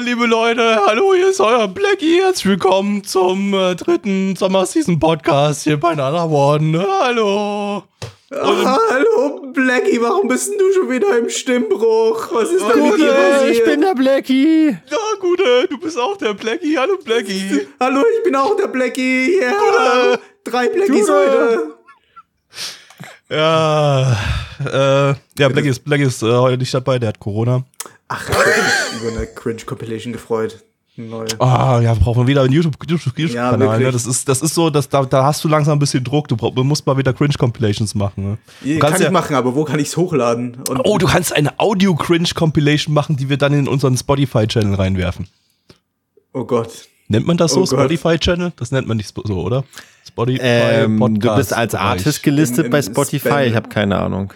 liebe Leute, hallo, hier ist euer Blackie. Herzlich willkommen zum äh, dritten Sommer-Season-Podcast hier bei Nana One. Hallo. Ah, hallo Blackie, warum bist denn du schon wieder im Stimmbruch? Was ist denn mit dir passiert? ich bin der Blackie. Ja, Gute, du bist auch der Blackie. Hallo, Blackie. Hallo, ich bin auch der Blackie. Ja, Gute. drei Blackies Gute. heute. Ja, äh, ja, Blackie ist, Blackie ist äh, heute nicht dabei, der hat Corona. Ach, ich hab mich über eine Cringe-Compilation gefreut. Neu. Ah, ja, brauchen wir wieder einen YouTube-Kanal. YouTube, YouTube Ja, ne? Das ist, das ist so, dass, da, da hast du langsam ein bisschen Druck. Du, brauch, du musst mal wieder Cringe-Compilations machen. Ne? Du Kann kannst ich ja- machen, aber wo kann ich's hochladen? Und Oh, du kannst eine Audio-Cringe-Compilation machen, die wir dann in unseren Spotify-Channel reinwerfen. oh Gott. Nennt man das so, Oh. Spotify-Channel? Das nennt man nicht so, oder? Spotify Ähm, du bist als. Artist gelistet Im- im bei Spotify. Spam. Ich habe keine Ahnung.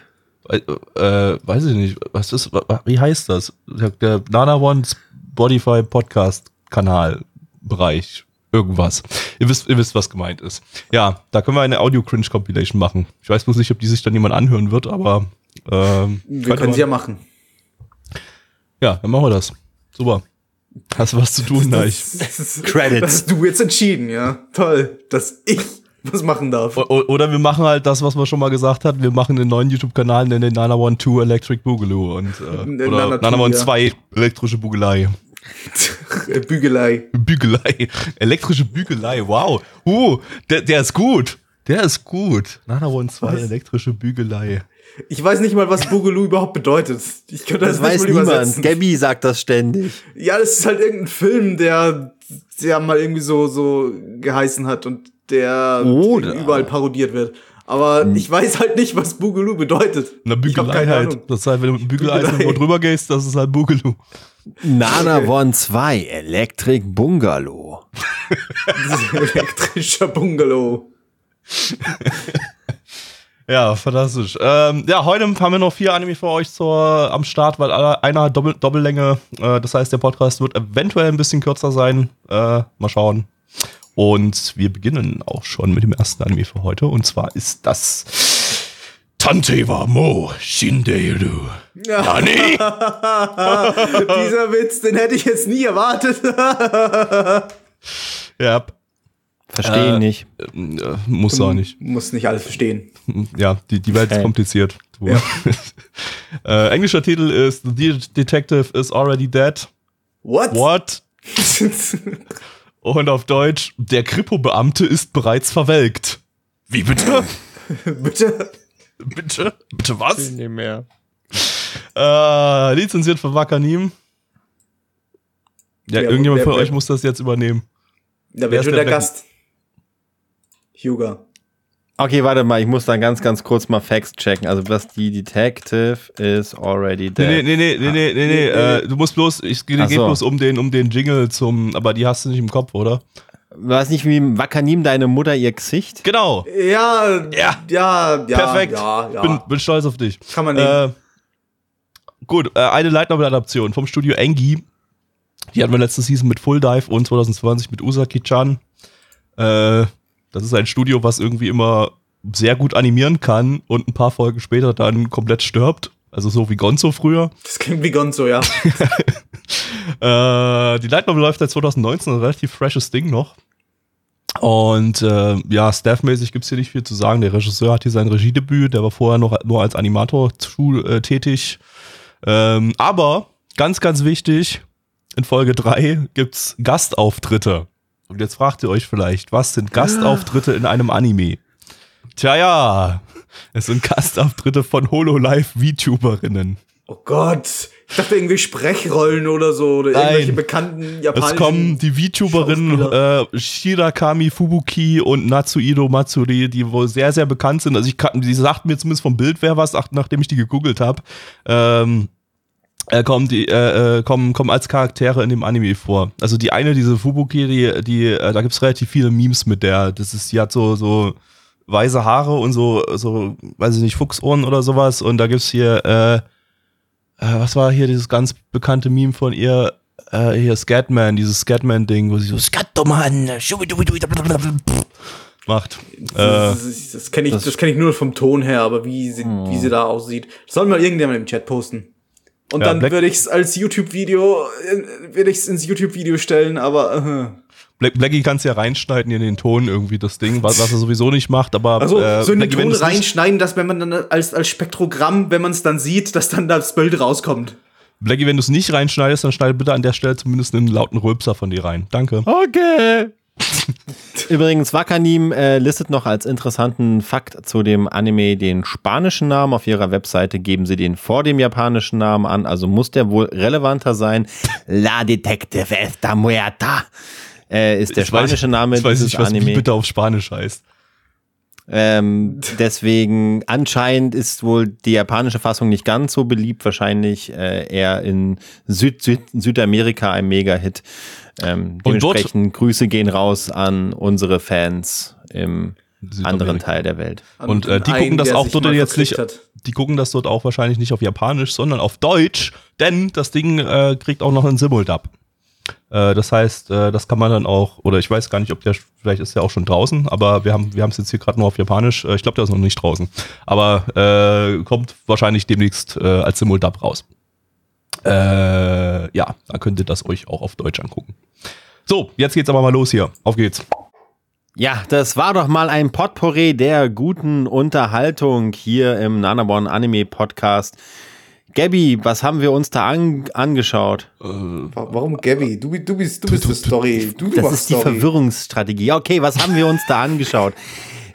Äh, äh, weiß ich nicht. Was ist, wie heißt das? Der, der Nana One Spotify Podcast Kanal Bereich. Irgendwas. Ihr wisst, ihr wisst, was gemeint ist. Ja, da können wir eine Audio-Cringe-Compilation machen. Ich weiß bloß nicht, ob die sich dann jemand anhören wird, aber ähm, Wir können sie ja machen. ja, dann machen wir das. Super. Hast du was zu tun, Neich? Das ist, Credits. Das hast du jetzt entschieden, ja. Toll, dass ich was machen darf. O- Oder wir machen halt das, was man schon mal gesagt hat. Wir machen einen neuen YouTube-Kanal, nennen den Nana One 2 Electric Boogaloo und äh, oder Nana Nana 2, One ja. 2 elektrische Bügelei. Äh, Bügelei. Bügelei. Elektrische Bügelei. Wow. Uh, der, der ist gut. Der ist gut. Nana One 2 Was? elektrische Bügelei. Ich weiß nicht mal, was Boogaloo überhaupt bedeutet. Ich könnte das, Das weiß nicht mal niemand. übersetzen. Gabby sagt das ständig. Ja, das ist halt irgendein Film, der, der mal irgendwie so, so geheißen hat und der Oder- überall parodiert wird. Aber ich weiß halt nicht, was Boogaloo bedeutet. Hab Bügelei halt. Das ist halt, wenn du mit einem Bügeleisen Bügelei. irgendwo drüber gehst, das ist halt Boogaloo. Nana One 2 Electric Bungalow. Elektrischer Bungalow. Ja, fantastisch. Ähm, ja, heute haben wir noch vier Anime für euch zur, am Start, weil alle- einer hat Doppel, Doppellänge. Äh, das heißt, der Podcast wird eventuell ein bisschen kürzer sein. Äh, mal schauen. Und wir beginnen auch schon mit dem ersten Anime für heute. Und zwar ist das Tante wa Mo Shinderu. Nani? Dieser Witz, den hätte ich jetzt nie erwartet. ja, Verstehe Äh, nicht. äh, muss auch nicht. Muss nicht alles verstehen. Ja, die, die Welt ist kompliziert. Du. äh, englischer Titel ist The De- Detective is Already Dead. What? What? Und auf Deutsch, der Kripo-Beamte ist bereits verwelkt. Wie bitte? Bitte? bitte? Bitte was? Nicht mehr. Äh, lizenziert von Wakanim. Ja, Wer- irgendjemand wer- von wer- euch muss das jetzt übernehmen. Da ist schon der? Gast. Hugo. Okay, warte mal, ich muss dann ganz, ganz kurz mal Facts checken. Also, was die Detective is already dead. Nee, nee, nee, nee, nee, nee, nee, nee, äh, du musst bloß, ich geht so. bloß um den, um den Jingle zum, aber die hast du nicht im Kopf, oder? War es nicht wie Wakanim deine Mutter ihr Gesicht? Genau. Ja, Ja. ja, ja. Perfekt. Ja, ja. Bin, bin stolz auf dich. Kann man nehmen. Äh, gut, äh, eine Light Novel Adaption vom Studio Engi. Die hatten wir letzte Season mit Full Dive und 2020 mit Usaki-chan. Äh, das ist ein Studio, was irgendwie immer sehr gut animieren kann und ein paar Folgen später dann komplett stirbt. Also so wie Gonzo früher. Das klingt wie Gonzo, ja. Äh, die Light Novel läuft seit 2019, ein relativ freshes Ding noch. Und äh, ja, staffmäßig gibt's hier nicht viel zu sagen. Der Regisseur hat hier sein Regiedebüt, der war vorher noch nur als Animator zu, äh, tätig. Ähm, aber ganz, ganz wichtig, in Folge 3 gibt's Gastauftritte. Und jetzt fragt ihr euch vielleicht, was sind Gastauftritte in einem Anime? Tja, ja, es sind Gastauftritte von Hololive-VTuberinnen. Oh Gott. Ich dachte irgendwie Sprechrollen oder so. Oder Nein. irgendwelche bekannten japanischen. Es kommen die VTuberinnen äh, Shirakami Fubuki und Natsuido Matsuri, die wohl sehr, sehr bekannt sind. Also ich kann, die sagten mir zumindest vom Bild wer was, ach, nachdem ich die gegoogelt habe. Ähm, äh, kommen die äh, äh, kommen kommen als Charaktere in dem Anime vor. Also die eine diese Fubuki, die die äh, da gibt's relativ viele Memes mit der. Das ist die hat so so weiße Haare und so so weiß ich nicht Fuchsohren oder sowas und da gibt's hier äh, äh, was war hier dieses ganz bekannte Meme von ihr äh, hier Scatman, dieses Scatman Ding, wo sie so Scatman macht. Äh, Das, das, das kenne ich, das kenn ich nur vom Ton her, aber wie sie, wie sie da aussieht. Das soll mal irgendjemand im Chat posten. Und Ja, dann Black- würde ich es als YouTube-Video, äh, würde ich es ins YouTube-Video stellen, aber äh. Black, Blackie kann's ja reinschneiden in den Ton irgendwie das Ding, was, was er sowieso nicht macht, aber also äh, so in den Blackie, wenn Ton reinschneiden, dass wenn man dann als, als Spektrogramm, wenn man es dann sieht, dass dann das Bild rauskommt. Blackie, wenn du es nicht reinschneidest, dann schneide bitte an der Stelle zumindest einen lauten Rülpser von dir rein. Danke. Okay. Übrigens, Wakanim äh, listet noch als interessanten Fakt zu dem Anime den spanischen Namen. Auf ihrer Webseite geben sie den vor dem japanischen Namen an, also muss der wohl relevanter sein. La Detective está muerta äh, ist der Ich weiß- spanische Name Ich weiß dieses nicht, was Anime. bitte auf Spanisch heißt. Ähm, deswegen anscheinend ist wohl die japanische Fassung nicht ganz so beliebt, wahrscheinlich äh, eher in Süd Süd Südamerika ein Mega-Hit. Ähm, Und dort- dementsprechend Grüße gehen raus an unsere Fans im Südamerika. anderen Teil der Welt. Und äh, die gucken das auch dort jetzt nicht, hat. die gucken das dort auch wahrscheinlich nicht auf Japanisch, sondern auf Deutsch, denn das Ding äh, kriegt auch noch einen Simuldub. Äh, das heißt, äh, das kann man dann auch, oder ich weiß gar nicht, ob der, vielleicht ist der auch schon draußen, aber wir haben wir haben es jetzt hier gerade nur auf Japanisch. Äh, ich glaube, der ist noch nicht draußen. Aber äh, kommt wahrscheinlich demnächst äh, als Simuldub raus. Äh, ja, da könnt ihr das euch auch auf Deutsch angucken. So, jetzt geht's aber mal los hier. Auf geht's. Ja, das war doch mal ein Potpourri der guten Unterhaltung hier im Nanabon Anime Podcast. Gabby, was haben wir uns da an angeschaut? Wa- Warum Gabby? Du, du bist, du bist die Story. Du, du Das ist die Story. Verwirrungsstrategie. Okay, was haben wir uns da angeschaut?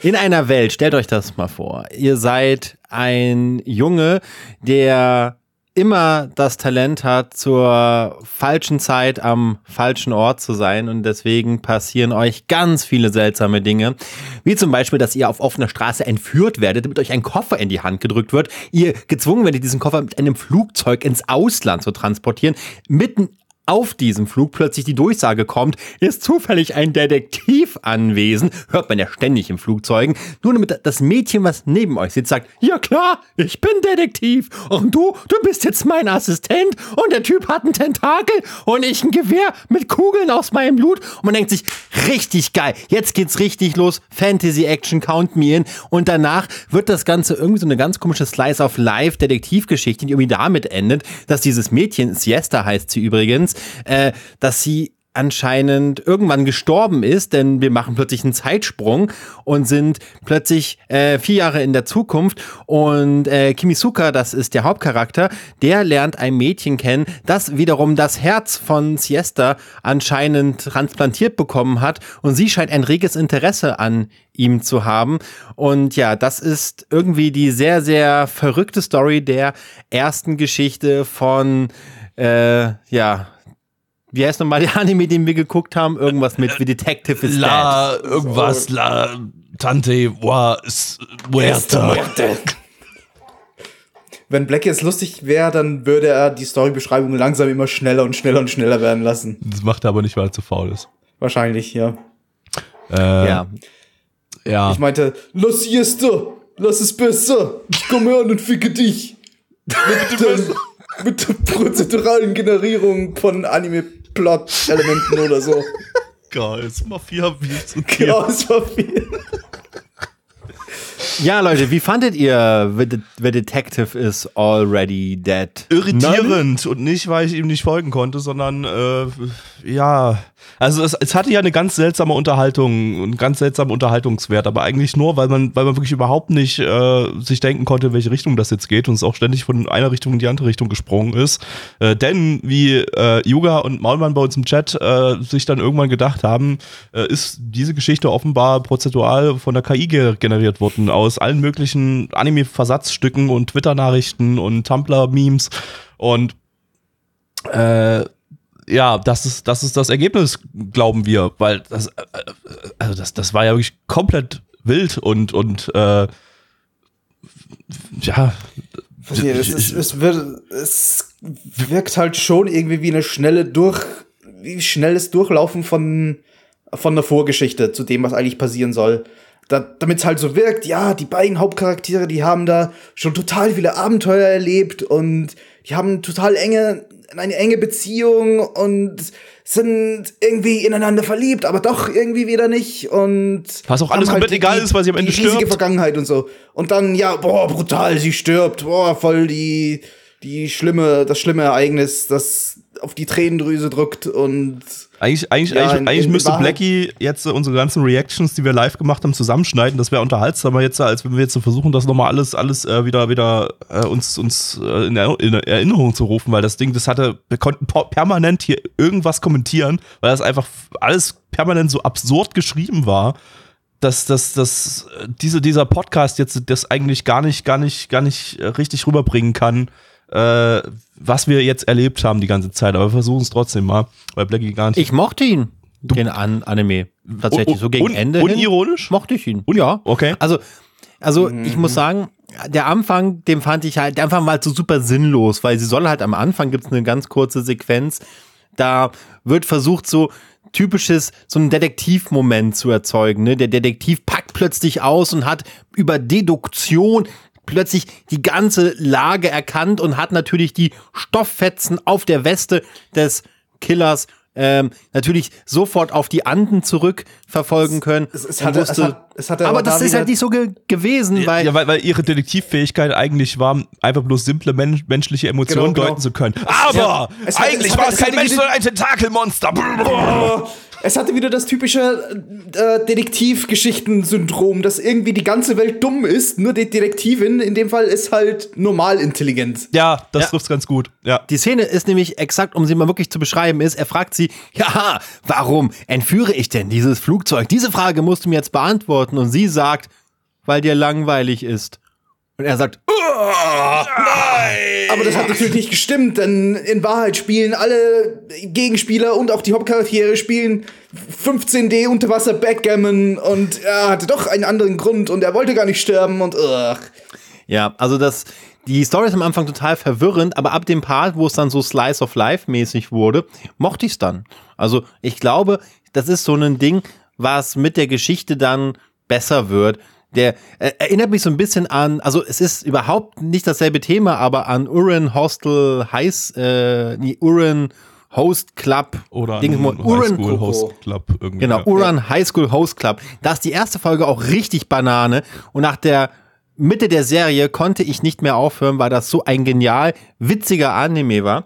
In einer Welt, stellt euch das mal vor. Ihr seid ein Junge, der immer das Talent hat, zur falschen Zeit am falschen Ort zu sein und deswegen passieren euch ganz viele seltsame Dinge. Wie zum Beispiel, dass ihr auf offener Straße entführt werdet, damit euch ein Koffer in die Hand gedrückt wird. Ihr gezwungen werdet, diesen Koffer mit einem Flugzeug ins Ausland zu transportieren. Mitten auf diesem Flug plötzlich die Durchsage kommt, ist zufällig ein Detektiv anwesend, hört man ja ständig im Flugzeugen, nur damit das Mädchen, was neben euch sitzt, sagt, ja klar, ich bin Detektiv. Und du, du bist jetzt mein Assistent und der Typ hat einen Tentakel und ich ein Gewehr mit Kugeln aus meinem Blut. Und man denkt sich, richtig geil, jetzt geht's richtig los, Fantasy Action, Count Me In. Und danach wird das Ganze irgendwie so eine ganz komische Slice of Life Detektivgeschichte, die irgendwie damit endet, dass dieses Mädchen, Siesta heißt sie übrigens, äh, dass sie anscheinend irgendwann gestorben ist, denn wir machen plötzlich einen Zeitsprung und sind plötzlich äh, vier Jahre in der Zukunft. Und äh, Kimisuka, das ist der Hauptcharakter, der lernt ein Mädchen kennen, das wiederum das Herz von Siesta anscheinend transplantiert bekommen hat. Und sie scheint ein reges Interesse an ihm zu haben. Und ja, das ist irgendwie die sehr, sehr verrückte Story der ersten Geschichte von äh, ja, wie heißt nochmal der Anime, den wir geguckt haben? Irgendwas mit The Detective is Dead. La, irgendwas, la, Tante, wa, s- muerta. Wenn Black jetzt lustig wäre, dann würde er die Storybeschreibung langsam immer schneller und schneller und schneller werden lassen. Das macht er aber nicht, weil er zu faul ist. Wahrscheinlich, ja. Äh, Ja. ja. Ich meinte, lass Siesta, lass es besser. Ich komme her und ficke dich. Mit, dem, mit der prozeduralen Generierung von Anime-Plot-Elementen oder so. Geil, ist Mafia Ja, es war viel. ja, Leute, wie fandet ihr The, The Detective is Already Dead? irritierend und nicht, weil ich ihm nicht folgen konnte, sondern äh, ja, also es, es hatte ja eine ganz seltsame Unterhaltung, einen ganz seltsamen Unterhaltungswert, aber eigentlich nur, weil man, weil man wirklich überhaupt nicht äh, sich denken konnte, in welche Richtung das jetzt geht und es auch ständig von einer Richtung in die andere Richtung gesprungen ist. Äh, denn wie äh, Yuga und Maulmann bei uns im Chat äh, sich dann irgendwann gedacht haben, äh, ist diese Geschichte offenbar prozentual von der KI ge generiert worden aus allen möglichen Anime-Versatzstücken und Twitter-Nachrichten und Tumblr-Memes und äh, ja, das ist, das ist das Ergebnis, glauben wir, weil das, äh, äh, also das, das war ja wirklich komplett wild und, und äh, ja, Es, ist, es, wird, es wirkt halt schon irgendwie wie eine schnelle Durch, wie schnelles Durchlaufen von, von der Vorgeschichte zu dem, was eigentlich passieren soll. Da, Damit es halt so wirkt, ja, die beiden Hauptcharaktere, die haben da schon total viele Abenteuer erlebt und die haben total enge, eine enge Beziehung und sind irgendwie ineinander verliebt, aber doch irgendwie wieder nicht und Was auch alles komplett egal ist, weil sie am Ende die stirbt. Vergangenheit und so. Und dann ja, boah, brutal, sie stirbt, boah, voll die die schlimme das schlimme Ereignis, das auf die Tränendrüse drückt und Eigentlich, eigentlich, Ja, eigentlich, in- eigentlich in müsste Wahrheit- Blackie jetzt äh, unsere ganzen Reactions, die wir live gemacht haben, zusammenschneiden. Das wäre unterhaltsamer jetzt, als wenn wir jetzt so versuchen, das nochmal alles, alles äh, wieder, wieder äh, uns, uns äh, in, Er- in Erinnerung zu rufen, weil das Ding, das hatte, wir konnten permanent hier irgendwas kommentieren, weil das einfach alles permanent so absurd geschrieben war. Dass, dass, dass äh, diese, dieser Podcast jetzt das eigentlich gar nicht, gar nicht, gar nicht äh, richtig rüberbringen kann, äh, was wir jetzt erlebt haben die ganze Zeit. Aber wir versuchen es trotzdem mal, weil Blackie gar nicht Ich mochte ihn, den An Anime. Tatsächlich, so gegen Un- Ende. hin unironisch? Mochte ich ihn. Un- ja. okay. Also, also ich muss sagen, der Anfang, den fand ich halt, der Anfang war halt so super sinnlos, weil sie soll halt am Anfang gibt es eine ganz kurze Sequenz, da wird versucht, so typisches, so ein Detektivmoment zu erzeugen. Ne? Der Detektiv packt plötzlich aus und hat über Deduktion plötzlich die ganze Lage erkannt und hat natürlich die Stofffetzen auf der Weste des Killers ähm, natürlich sofort auf die Anden zurückverfolgen können. es, es hatte, es, wusste- hat, es hatte aber da das ist halt nicht so ge gewesen, weil ja, weil, weil ihre Detektivfähigkeit eigentlich war, einfach bloß simple men menschliche Emotionen Genau, genau. deuten zu können. Aber Ja, es eigentlich es war es es kein Mensch, sondern ein Tentakelmonster. Es hatte wieder das typische äh, Detektivgeschichten-Syndrom, dass irgendwie die ganze Welt dumm ist, nur die Detektivin in dem Fall ist halt normal intelligent. Ja, das Ja. trifft's ganz gut. Ja. Die Szene ist nämlich exakt, um sie mal wirklich zu beschreiben, ist, er fragt sie, ja, warum entführe ich denn dieses Flugzeug? Diese Frage musst du mir jetzt beantworten. Und sie sagt, weil dir langweilig ist. Und er sagt, Aber das hat natürlich nicht gestimmt, denn in Wahrheit spielen alle Gegenspieler und auch die Hauptcharaktere spielen 15D Unterwasser Backgammon und er hatte doch einen anderen Grund und er wollte gar nicht sterben und ugh. ja, also das, die Story ist am Anfang total verwirrend, aber ab dem Part, wo es dann so Slice of Life mäßig wurde, mochte ich es dann. Also ich glaube, das ist so ein Ding, was mit der Geschichte dann besser wird. Der äh, erinnert mich so ein bisschen an, also es ist überhaupt nicht dasselbe Thema, aber an Uran Hostel Heiß, äh, nee, Uran Host Club. Oder ein Uran, Highschool Host Club irgendwie. Genau, ja. Uran High School Host Club. Da ist die erste Folge auch richtig Banane und nach der Mitte der Serie konnte ich nicht mehr aufhören, weil das so ein genial witziger Anime war.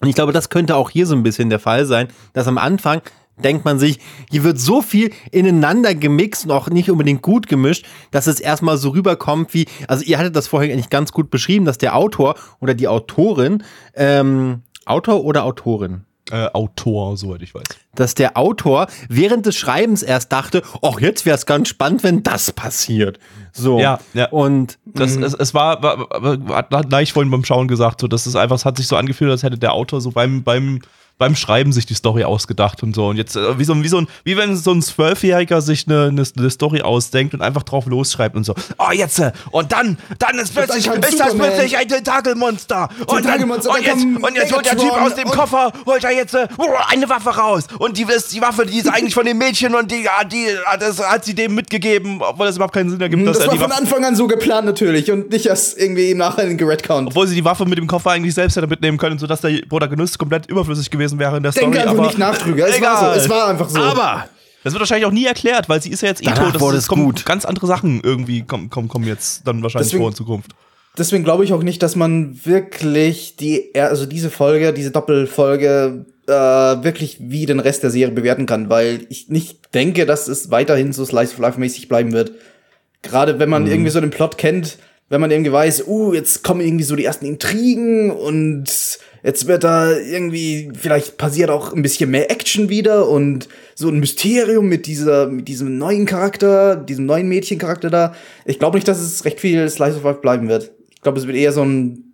Und ich glaube, das könnte auch hier so ein bisschen der Fall sein, dass am Anfang denkt man sich, hier wird so viel ineinander gemixt und auch nicht unbedingt gut gemischt, dass es erstmal so rüberkommt wie, also ihr hattet das vorhin eigentlich ganz gut beschrieben, dass der Autor oder die Autorin, ähm, Autor oder Autorin? Äh, Autor, soweit ich weiß. dass der Autor während des Schreibens erst dachte, ach, jetzt wäre es ganz spannend, wenn das passiert. So. Ja, ja. Und Das, es, es war, war, war, war, hat gleich vorhin beim Schauen gesagt, so, das ist einfach, es hat sich so angefühlt, als hätte der Autor so beim, beim, beim Schreiben sich die Story ausgedacht und so. Und jetzt, äh, wie so, wie so ein, wie wenn so ein Zwölfjähriger sich eine, eine, eine Story ausdenkt und einfach drauf losschreibt und so. Oh, jetzt, äh, und dann, dann ist plötzlich, kam ist das plötzlich ein Tentakelmonster. Und, dann, und, dann jetzt, und jetzt holt der Typ aus dem Koffer, holt er jetzt äh, eine Waffe raus. Und die ist die Waffe, die ist eigentlich von dem Mädchen und die, ja, die, das hat sie dem mitgegeben, obwohl das überhaupt keinen Sinn ergibt, dass Das er war die von Waffe Anfang an so geplant natürlich und nicht erst irgendwie im Nachhinein geredconnt. obwohl sie die Waffe mit dem Koffer eigentlich selbst hätte mitnehmen können, sodass der Protagonist komplett überflüssig gewesen wäre in der Denke Story. einfach aber nicht nach drüber. Es war egal. so, es war einfach so. aber Das wird wahrscheinlich auch nie erklärt, weil sie ist ja jetzt eh Danach tot. Das kommen gut. Ganz andere Sachen irgendwie kommen, kommen, kommen jetzt dann wahrscheinlich Deswegen- vor in Zukunft. Deswegen glaube ich auch nicht, dass man wirklich die, also diese Folge, diese Doppelfolge, äh, wirklich wie den Rest der Serie bewerten kann, weil ich nicht denke, dass es weiterhin so Slice of Life mäßig bleiben wird. Gerade wenn man irgendwie so den Plot kennt, wenn man irgendwie weiß, uh, jetzt kommen irgendwie so die ersten Intrigen und jetzt wird da irgendwie, vielleicht passiert auch ein bisschen mehr Action wieder und so ein Mysterium mit dieser, mit diesem neuen Charakter, diesem neuen Mädchencharakter da. Ich glaube nicht, dass es recht viel Slice of Life bleiben wird. Ich glaube, es wird eher so ein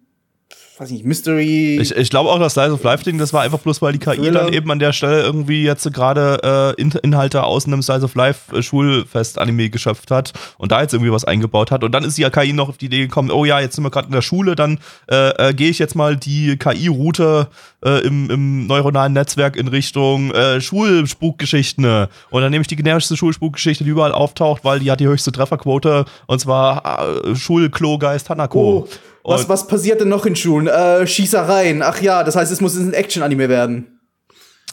weiß nicht, Mystery. Ich, ich glaube auch, das Slice of Life-Ding, das war einfach bloß, weil die KI Thriller. dann eben an der Stelle irgendwie jetzt gerade äh, In- Inhalte aus einem Slice of Life äh, geschöpft hat und da jetzt irgendwie was eingebaut hat. Und dann ist die KI noch auf die Idee gekommen, oh ja, jetzt sind wir gerade in der Schule, dann äh, äh, gehe ich jetzt mal die KI-Route äh, im, im neuronalen Netzwerk in Richtung äh, Schulspukgeschichten. Und dann nehme ich die generischste Schulspukgeschichte, die überall auftaucht, weil die hat die höchste Trefferquote und zwar äh, Schulklogeist Hanako. Oh, was, was passiert denn noch in Schulen? Äh, Schießereien. Ach ja, das heißt, es muss ein Action-Anime werden.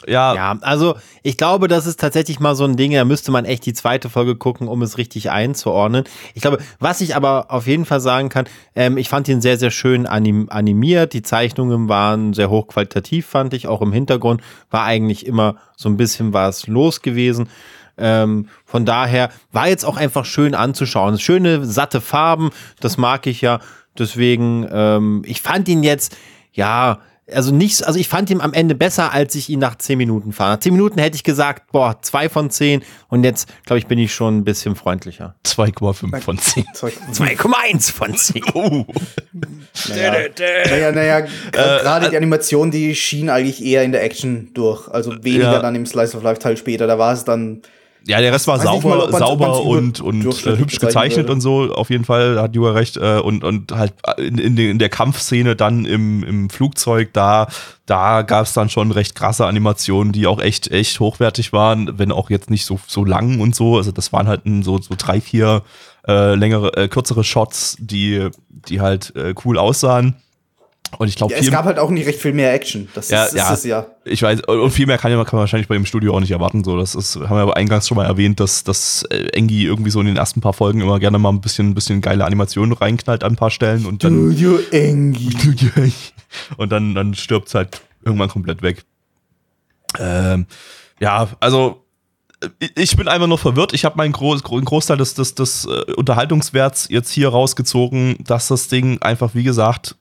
ja, Ja, also ich glaube, das ist tatsächlich mal so ein Ding, da müsste man echt die zweite Folge gucken, um es richtig einzuordnen. Ich glaube, was ich aber auf jeden Fall sagen kann, ähm, ich fand ihn sehr, sehr schön anim animiert. Die Zeichnungen waren sehr hochqualitativ, fand ich. Auch im Hintergrund war eigentlich immer so ein bisschen was los gewesen. Ähm, von daher war jetzt auch einfach schön anzuschauen. Schöne, satte Farben, das mag ich ja. Deswegen, ähm, ich fand ihn jetzt, ja, also nicht, also ich fand ihn am Ende besser, als ich ihn nach 10 Minuten fand. Nach 10 Minuten hätte ich gesagt, boah, zwei von 10 und jetzt, glaube ich, bin ich schon ein bisschen freundlicher. 2,5 von 10. Zeug. 2,1 von 10. Oh. Naja, naja, naja Äh, gerade die Animation, die schien eigentlich eher in der Action durch. Also weniger Ja. dann im Slice of Life Teil später. Da war es dann. Ja, der Rest war Weiß sauber, mal, ob sauber über- und, und äh, hübsch gezeichnet würde. und so. Auf jeden Fall hat Juga recht. Äh, und, und halt in, in, der- in der Kampfszene dann im, im Flugzeug, da, da gab es dann schon recht krasse Animationen, die auch echt, echt hochwertig waren, wenn auch jetzt nicht so, so lang und so. Also das waren halt so, so drei, vier äh, längere, äh, kürzere Shots, die, die halt äh, cool aussahen. Und ich glaube, Ja, es gab halt auch nicht recht viel mehr Action. Das Ja, ist, ja. das ja. Ich weiß, und viel mehr kann, ja- kann man wahrscheinlich bei dem Studio auch nicht erwarten. So, das ist, haben wir aber eingangs schon mal erwähnt, dass, dass äh, Engi irgendwie so in den ersten paar Folgen immer gerne mal ein bisschen, ein bisschen geile Animationen reinknallt an ein paar Stellen und dann, Studio Engi. und dann, dann stirbt es halt irgendwann komplett weg. Ähm, ja, also äh, ich bin einfach nur verwirrt. Ich habe meinen Groß, Gro- Großteil des, des, des äh, Unterhaltungswerts jetzt hier rausgezogen, dass das Ding einfach, wie gesagt,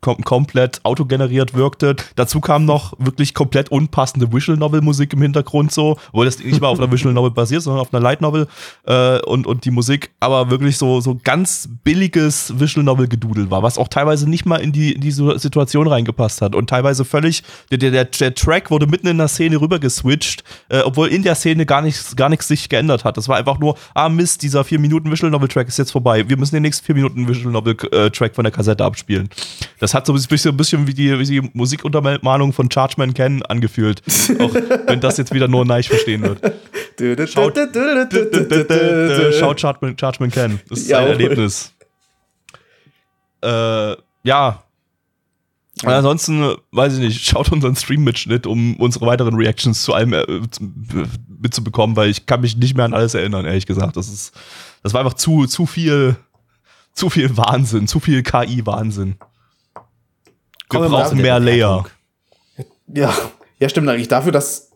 kom komplett autogeneriert wirkte. Dazu kam noch wirklich komplett unpassende Visual Novel Musik im Hintergrund so, obwohl das nicht mal auf einer Visual Novel basiert, sondern auf einer Light Novel äh, und, und die Musik aber wirklich so, so ganz billiges Visual Novel Gedudel war, was auch teilweise nicht mal in die, in diese Situation reingepasst hat und teilweise völlig, der, der, der, Track wurde mitten in der Szene rüber geswitcht, äh, obwohl in der Szene gar nichts, gar nichts sich geändert hat. Das war einfach nur, ah Mist, dieser 4 Minuten Visual Novel Track ist jetzt vorbei. Wir müssen den nächsten 4 Minuten Visual Novel äh, Track von der Kassette abspielen. Das hat so ein bisschen, ein bisschen wie die, wie die Musikuntermalung von Chargeman Ken angefühlt. Auch wenn das jetzt wieder nur Neich verstehen wird. Schaut, Schaut Chargeman, Chargeman Ken. Das ist ein Jawohl. Erlebnis. Äh, ja. Und ansonsten, weiß ich nicht, schaut unseren Stream-Mitschnitt, um unsere weiteren Reactions zu allem äh, zu- mitzubekommen, weil ich kann mich nicht mehr an alles erinnern, ehrlich gesagt. Das ist, das war einfach zu, zu viel, zu viel Wahnsinn, zu viel KI-Wahnsinn. Wir Kommen brauchen mehr Layer. Ja, ja, stimmt eigentlich. Dafür, dass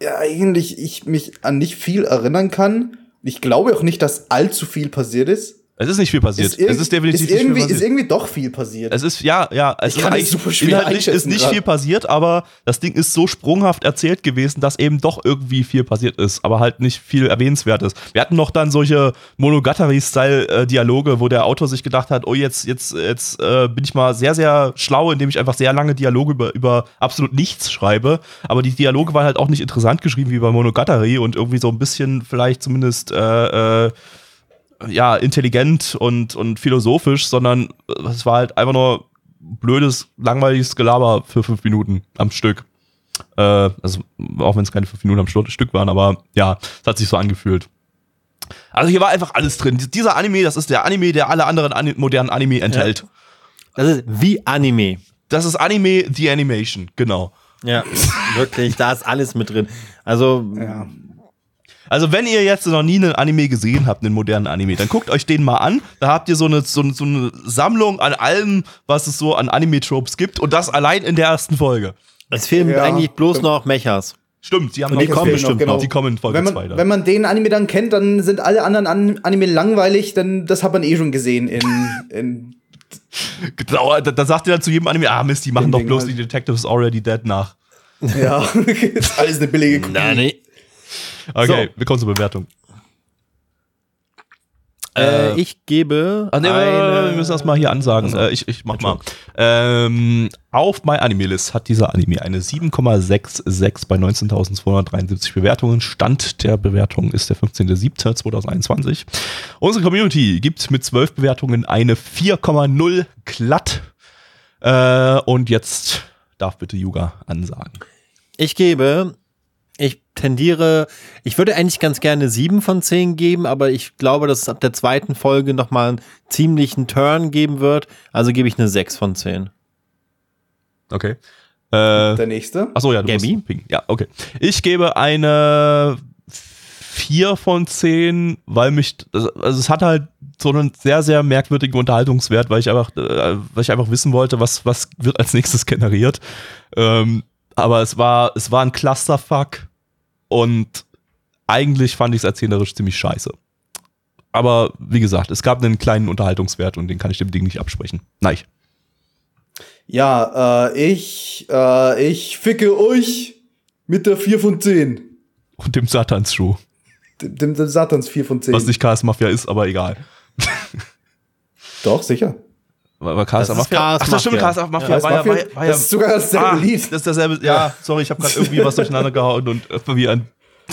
ja, eigentlich ich mich an nicht viel erinnern kann. Ich glaube auch nicht, dass allzu viel passiert ist. Es ist nicht viel passiert. irg- es ist definitiv ist nicht irgendwie, ist irgendwie doch viel passiert. Es ist, ja, ja, es Ich kann eigentlich- super schwer inhaltlich ist nicht grad. viel passiert, aber das Ding ist so sprunghaft erzählt gewesen, dass eben doch irgendwie viel passiert ist, aber halt nicht viel erwähnenswertes. Wir hatten noch dann solche Monogatari-Style-Dialoge, wo der Autor sich gedacht hat, oh, jetzt, jetzt, jetzt äh, bin ich mal sehr, sehr schlau, indem ich einfach sehr lange Dialoge über, über absolut nichts schreibe. Aber die Dialoge waren halt auch nicht interessant geschrieben wie bei Monogatari und irgendwie so ein bisschen vielleicht zumindest äh, äh, ja, intelligent und, und philosophisch, sondern es war halt einfach nur blödes, langweiliges Gelaber für fünf Minuten am Stück. Äh, also, auch wenn es keine fünf Minuten am Stück waren, aber ja, es hat sich so angefühlt. Also hier war einfach alles drin. Dieser Anime, das ist der Anime, der alle anderen Ani modernen Anime enthält. Das ist wie Anime. Das ist Anime The Animation, genau. Ja, wirklich, da ist alles mit drin. Also, ja. Also wenn ihr jetzt noch nie einen Anime gesehen habt, einen modernen Anime, dann guckt euch den mal an. Da habt ihr so eine, so, eine- so eine Sammlung an allem, was es so an Anime-Tropes gibt und das allein in der ersten Folge. es fehlen Ja. eigentlich bloß noch Mechas. Stimmt, die haben Und die kommen noch, bestimmt genau. noch. Die kommen in Folge Wenn 2 man, dann. wenn man den Anime dann kennt, dann sind alle anderen An Anime langweilig, denn das hat man eh schon gesehen in, in Genau, da, da sagt ihr dann zu jedem Anime, ah Mist, die machen Den doch Ding bloß halt. die Detectives Already Dead nach. ja, ist alles eine billige Kopie. nee. Okay, So. wir kommen zur Bewertung. Äh, ich gebe. Ah, nee, eine, wir müssen das mal hier ansagen. Äh, ich, ich mach mal. Ähm, auf MyAnimeList hat dieser Anime eine 7,66 bei 19.273 Bewertungen. Stand der Bewertung ist der 15.07.2021. Unsere Community gibt mit 12 Bewertungen eine 4,0 glatt. Äh, und jetzt darf bitte Yuga ansagen. Ich gebe, tendiere, ich würde eigentlich ganz gerne sieben von zehn geben, aber ich glaube, dass es ab der zweiten Folge nochmal einen ziemlichen Turn geben wird. Also gebe ich eine sechs von zehn. Okay. Äh, Der nächste. Achso, ja, du pingen. Ja, okay. Ich gebe eine 4 von 10, weil mich, also es hat halt so einen sehr, sehr merkwürdigen Unterhaltungswert, weil ich einfach, äh, weil ich einfach wissen wollte, was, was wird als nächstes generiert. Ähm, aber es war, es war ein Clusterfuck und eigentlich fand ich es erzählerisch ziemlich scheiße. Aber wie gesagt, es gab einen kleinen Unterhaltungswert und den kann ich dem Ding nicht absprechen. Nein. Ja, äh, ich, äh, ich ficke euch mit der 4 von 10. Und dem Satansschuh. Dem, dem, dem Satans 4 von 10. Was nicht KS Mafia ist, aber egal. Doch, sicher. War, KS Das Mafia? KS Ach, das stimmt, Mafia. KS Mafia Ja, war, ja, Mafia, war, ja- war ja. das ist sogar dasselbe Ah, Lied. Das ist dasselbe. Ja, sorry, ich habe gerade irgendwie was durcheinander gehauen und irgendwie an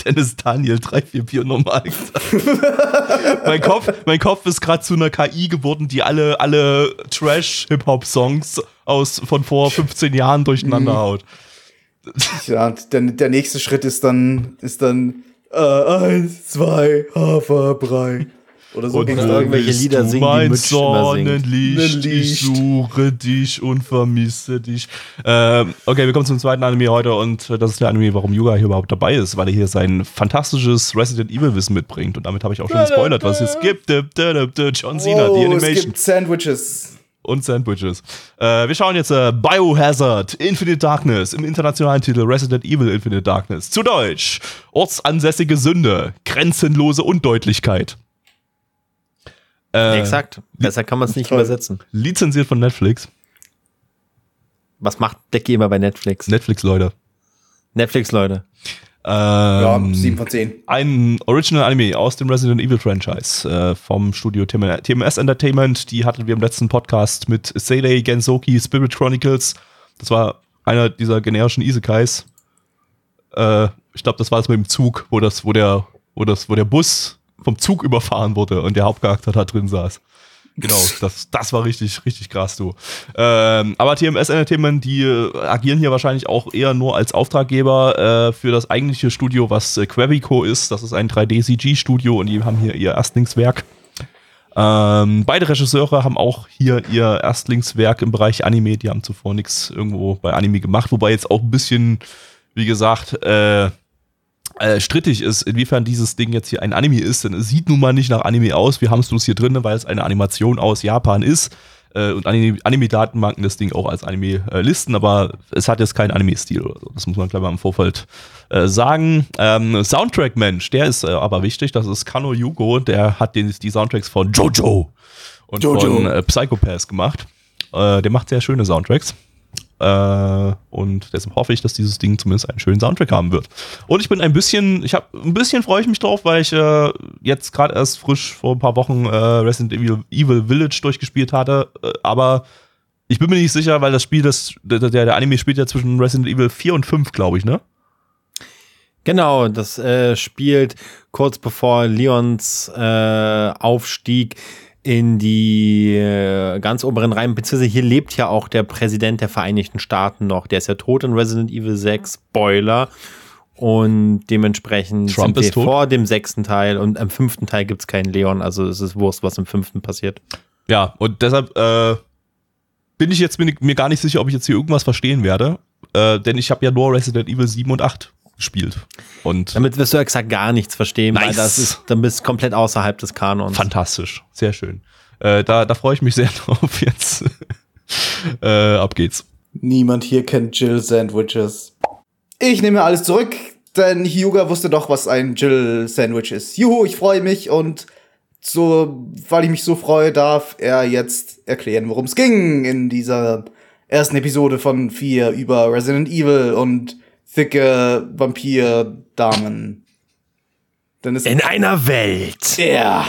Dennis Daniel 344 normal gesagt. mein, Kopf, mein Kopf ist gerade zu einer KI geworden, die alle, alle Trash-Hip-Hop-Songs aus von vor 15 Jahren durcheinander Mhm. haut. Ja, der, der nächste Schritt ist dann, ist dann, äh, eins, zwei, Haferbrei. Oder so Und da irgendwelche Lieder singen, die mein singt. Sonnenlicht, Ne ich suche dich und vermisse dich. Ähm, okay, wir kommen zum zweiten Anime heute und äh, das ist der Anime, warum Yuga hier überhaupt dabei ist, weil er hier sein fantastisches Resident Evil Wissen mitbringt und damit habe ich auch schon gespoilert, was es gibt. John Cena, oh, die es Animation gibt Sandwiches. und Sandwiches. Äh, wir schauen jetzt äh, Biohazard Infinite Darkness im internationalen Titel Resident Evil Infinite Darkness. Zu Deutsch. Ortsansässige Sünde. Grenzenlose Undeutlichkeit. Äh, Exakt. Besser kann man es nicht toll. übersetzen. Lizenziert von Netflix. Was macht Decky immer bei Netflix? Netflix, Leute. Netflix, Leute. Ja, Ähm, 7 von 10. ein Original Anime aus dem Resident Evil Franchise äh, vom Studio TM TMS Entertainment. Die hatten wir im letzten Podcast mit Seirei Gensoki Spirit Chronicles. Das war einer dieser generischen Isekais. Äh, ich glaube, das war das mit dem Zug, wo das, wo der, wo das, wo der Bus vom Zug überfahren wurde und der Hauptcharakter da drin saß. Genau, das, das war richtig, richtig krass, du. Ähm, aber TMS Entertainment, die äh, agieren hier wahrscheinlich auch eher nur als Auftraggeber äh, für das eigentliche Studio, was äh, Quavico ist. Das ist ein 3D-CG-Studio und die haben hier ihr Erstlingswerk. Ähm, beide Regisseure haben auch hier ihr Erstlingswerk im Bereich Anime. Die haben zuvor nichts irgendwo bei Anime gemacht, wobei jetzt auch ein bisschen, wie gesagt, äh, äh, strittig ist, inwiefern dieses Ding jetzt hier ein Anime ist, denn es sieht nun mal nicht nach Anime aus. Wir haben es bloß hier drin, weil es eine Animation aus Japan ist äh, und Anime- Anime-Datenbanken das Ding auch als Anime äh, listen, aber es hat jetzt keinen Anime-Stil oder so. Das muss man gleich mal im Vorfeld äh, sagen. Ähm, Soundtrack-Mensch, der ist äh, aber wichtig. Das ist Kano Yugo, der hat den, die Soundtracks von Jojo und Jojo. von äh, Psychopaths gemacht. Der macht sehr schöne Soundtracks. Äh, und deshalb hoffe ich, dass dieses Ding zumindest einen schönen Soundtrack haben wird. Und ich bin ein bisschen, ich habe ein bisschen freue ich mich drauf, weil ich äh, jetzt gerade erst frisch vor ein paar Wochen äh, Resident Evil, Evil Village durchgespielt hatte. Äh, aber ich bin mir nicht sicher, weil das Spiel, das, der, der, Anime spielt ja zwischen Resident Evil 4 und 5, glaube ich, ne? Genau, das äh, spielt kurz bevor Leons äh, Aufstieg in die äh, ganz oberen Reihen, beziehungsweise hier lebt ja auch der Präsident der Vereinigten Staaten noch. Der ist ja tot in Resident Evil 6, Spoiler. Und dementsprechend Trump sind wir vor dem sechsten Teil und im fünften Teil gibt's keinen Leon, also es ist Wurst, was im fünften passiert. Ja, und deshalb äh, bin ich jetzt mir, mir gar nicht sicher, ob ich jetzt hier irgendwas verstehen werde. Äh, denn ich habe ja nur Resident Evil 7 und 8 gespielt. Und Damit wirst du exakt gar nichts verstehen, weil Nice. das ist, dann bist du komplett außerhalb des Kanons. fantastisch. Sehr schön. Äh, da, da freue ich mich sehr drauf jetzt. äh, ab geht's. Niemand hier kennt Jill Sandwiches. Ich nehme alles zurück, denn Hyuga wusste doch, was ein Jill Sandwich ist. Juhu, ich freue mich und so, weil ich mich so freue, darf er jetzt erklären, worum es ging in dieser ersten Episode von 4 über Resident Evil und dicke Vampir-Damen. Denn es In einer Welt. Ja.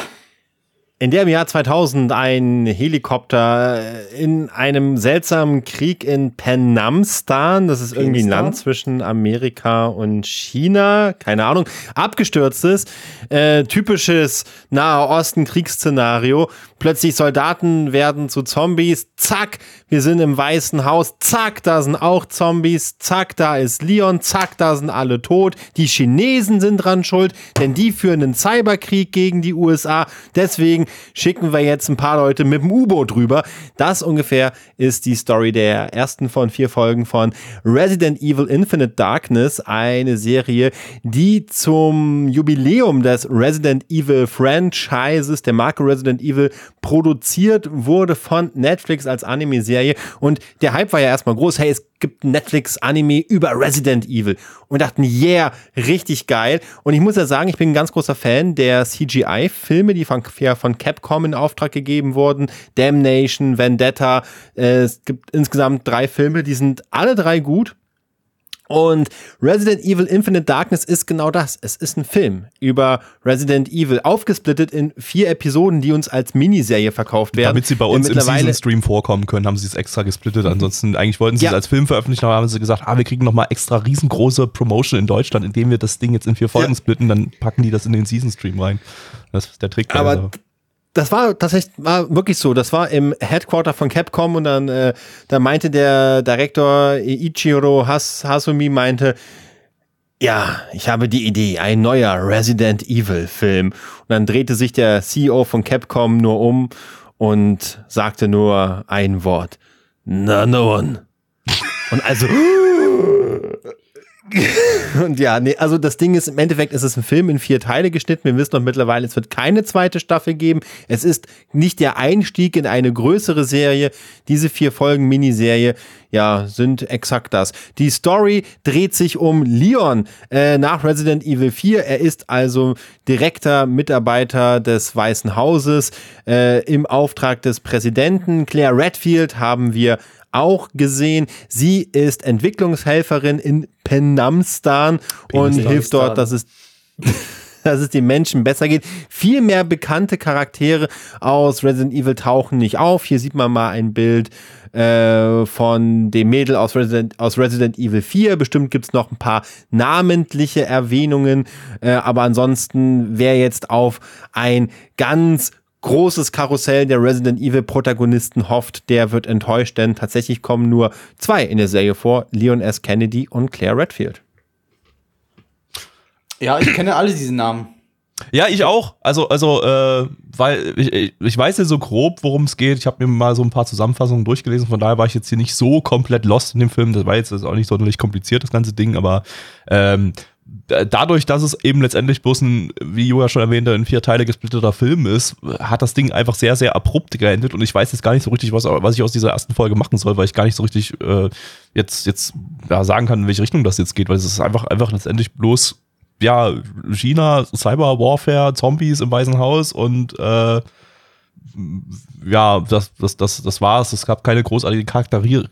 in der im Jahr 2000 ein Helikopter in einem seltsamen Krieg in Penamstan, das ist irgendwie ein Land zwischen Amerika und China, keine Ahnung, abgestürzt ist. Äh, typisches Nahe Osten Kriegsszenario. Plötzlich Soldaten werden zu Zombies. Zack, wir sind im Weißen Haus. Zack, da sind auch Zombies. Zack, da ist Leon. Zack, da sind alle tot. Die Chinesen sind dran schuld, denn die führen einen Cyberkrieg gegen die USA. Deswegen schicken wir jetzt ein paar Leute mit dem U-Boot rüber. Das ungefähr ist die Story der ersten von vier Folgen von Resident Evil Infinite Darkness, eine Serie, die zum Jubiläum des Resident Evil Franchises, der Marke Resident Evil, produziert wurde von Netflix als Anime-Serie. Und der Hype war ja erstmal groß. Hey, es gibt Netflix-Anime über Resident Evil. Und dachten, yeah, richtig geil. Und ich muss ja sagen, ich bin ein ganz großer Fan der CGI-Filme, die von, von Capcom in Auftrag gegeben wurden. Damnation, Vendetta. Äh, es gibt insgesamt drei Filme, die sind alle drei gut. Und Resident Evil Infinite Darkness ist genau das. Es ist ein Film über Resident Evil, aufgesplittet in vier Episoden, die uns als Miniserie verkauft werden. Damit sie bei uns im Season Stream vorkommen können, haben sie es extra gesplittet. Ansonsten, eigentlich wollten sie ja. es als Film veröffentlichen, aber haben sie gesagt, ah, wir kriegen nochmal extra riesengroße Promotion in Deutschland, indem wir das Ding jetzt in vier Folgen ja. splitten, dann packen die das in den Season Stream rein. Das ist der Trick. Aber also das war tatsächlich war wirklich so. Das war im Headquarter von Capcom und dann äh, da meinte der Direktor Ichiro Has Hasumi meinte, ja, ich habe die Idee, ein neuer Resident Evil Film. Und dann drehte sich der CEO von Capcom nur um und sagte nur ein Wort. Nun. Und also und ja, nee, also das Ding ist, im Endeffekt ist es ein Film in vier Teile geschnitten. Wir wissen doch mittlerweile, es wird keine zweite Staffel geben. Es ist nicht der Einstieg in eine größere Serie. Diese vier Folgen Miniserie, ja, sind exakt das. Die Story dreht sich um Leon äh, nach Resident Evil 4. Er ist also direkter Mitarbeiter des Weißen Hauses äh, im Auftrag des Präsidenten. Claire Redfield haben wir auch gesehen. Sie ist Entwicklungshelferin in Penamstan und hilft dort, dass es dass es den Menschen besser geht. Viel mehr bekannte Charaktere aus Resident Evil tauchen nicht auf. Hier sieht man mal ein Bild äh, von dem Mädel aus Resident, aus Resident Evil 4. Bestimmt gibt es noch ein paar namentliche Erwähnungen, äh, aber ansonsten, wer jetzt auf ein ganz großes Karussell der Resident Evil Protagonisten hofft, der wird enttäuscht, denn tatsächlich kommen nur zwei in der Serie vor, Leon S. Kennedy und Claire Redfield. Ja, ich kenne alle diese Namen. Ja, ich auch. Also, also, äh, weil ich, ich weiß ja so grob, worum es geht. Ich habe mir mal so ein paar Zusammenfassungen durchgelesen. Von daher war ich jetzt hier nicht so komplett lost in dem Film. Das war jetzt auch nicht sonderlich kompliziert, das ganze Ding. Aber ähm, dadurch, dass es eben letztendlich bloß ein, wie Julia schon erwähnte, ein vier Teile gesplitterter Film ist, hat das Ding einfach sehr, sehr abrupt geendet und ich weiß jetzt gar nicht so richtig, was, was ich aus dieser ersten Folge machen soll, weil ich gar nicht so richtig äh, jetzt, jetzt ja, sagen kann, in welche Richtung das jetzt geht, weil es ist einfach, einfach letztendlich bloß, ja, China, Cyber Warfare, Zombies im Weißen Haus und äh, ja, das, das, das, das war's. Es gab keine großartige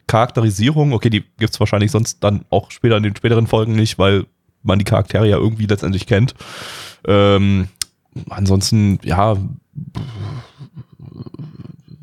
Charakterisierung. Okay, die gibt's wahrscheinlich sonst dann auch später in den späteren Folgen nicht, weil man die Charaktere ja irgendwie letztendlich kennt. Ähm, ansonsten, ja.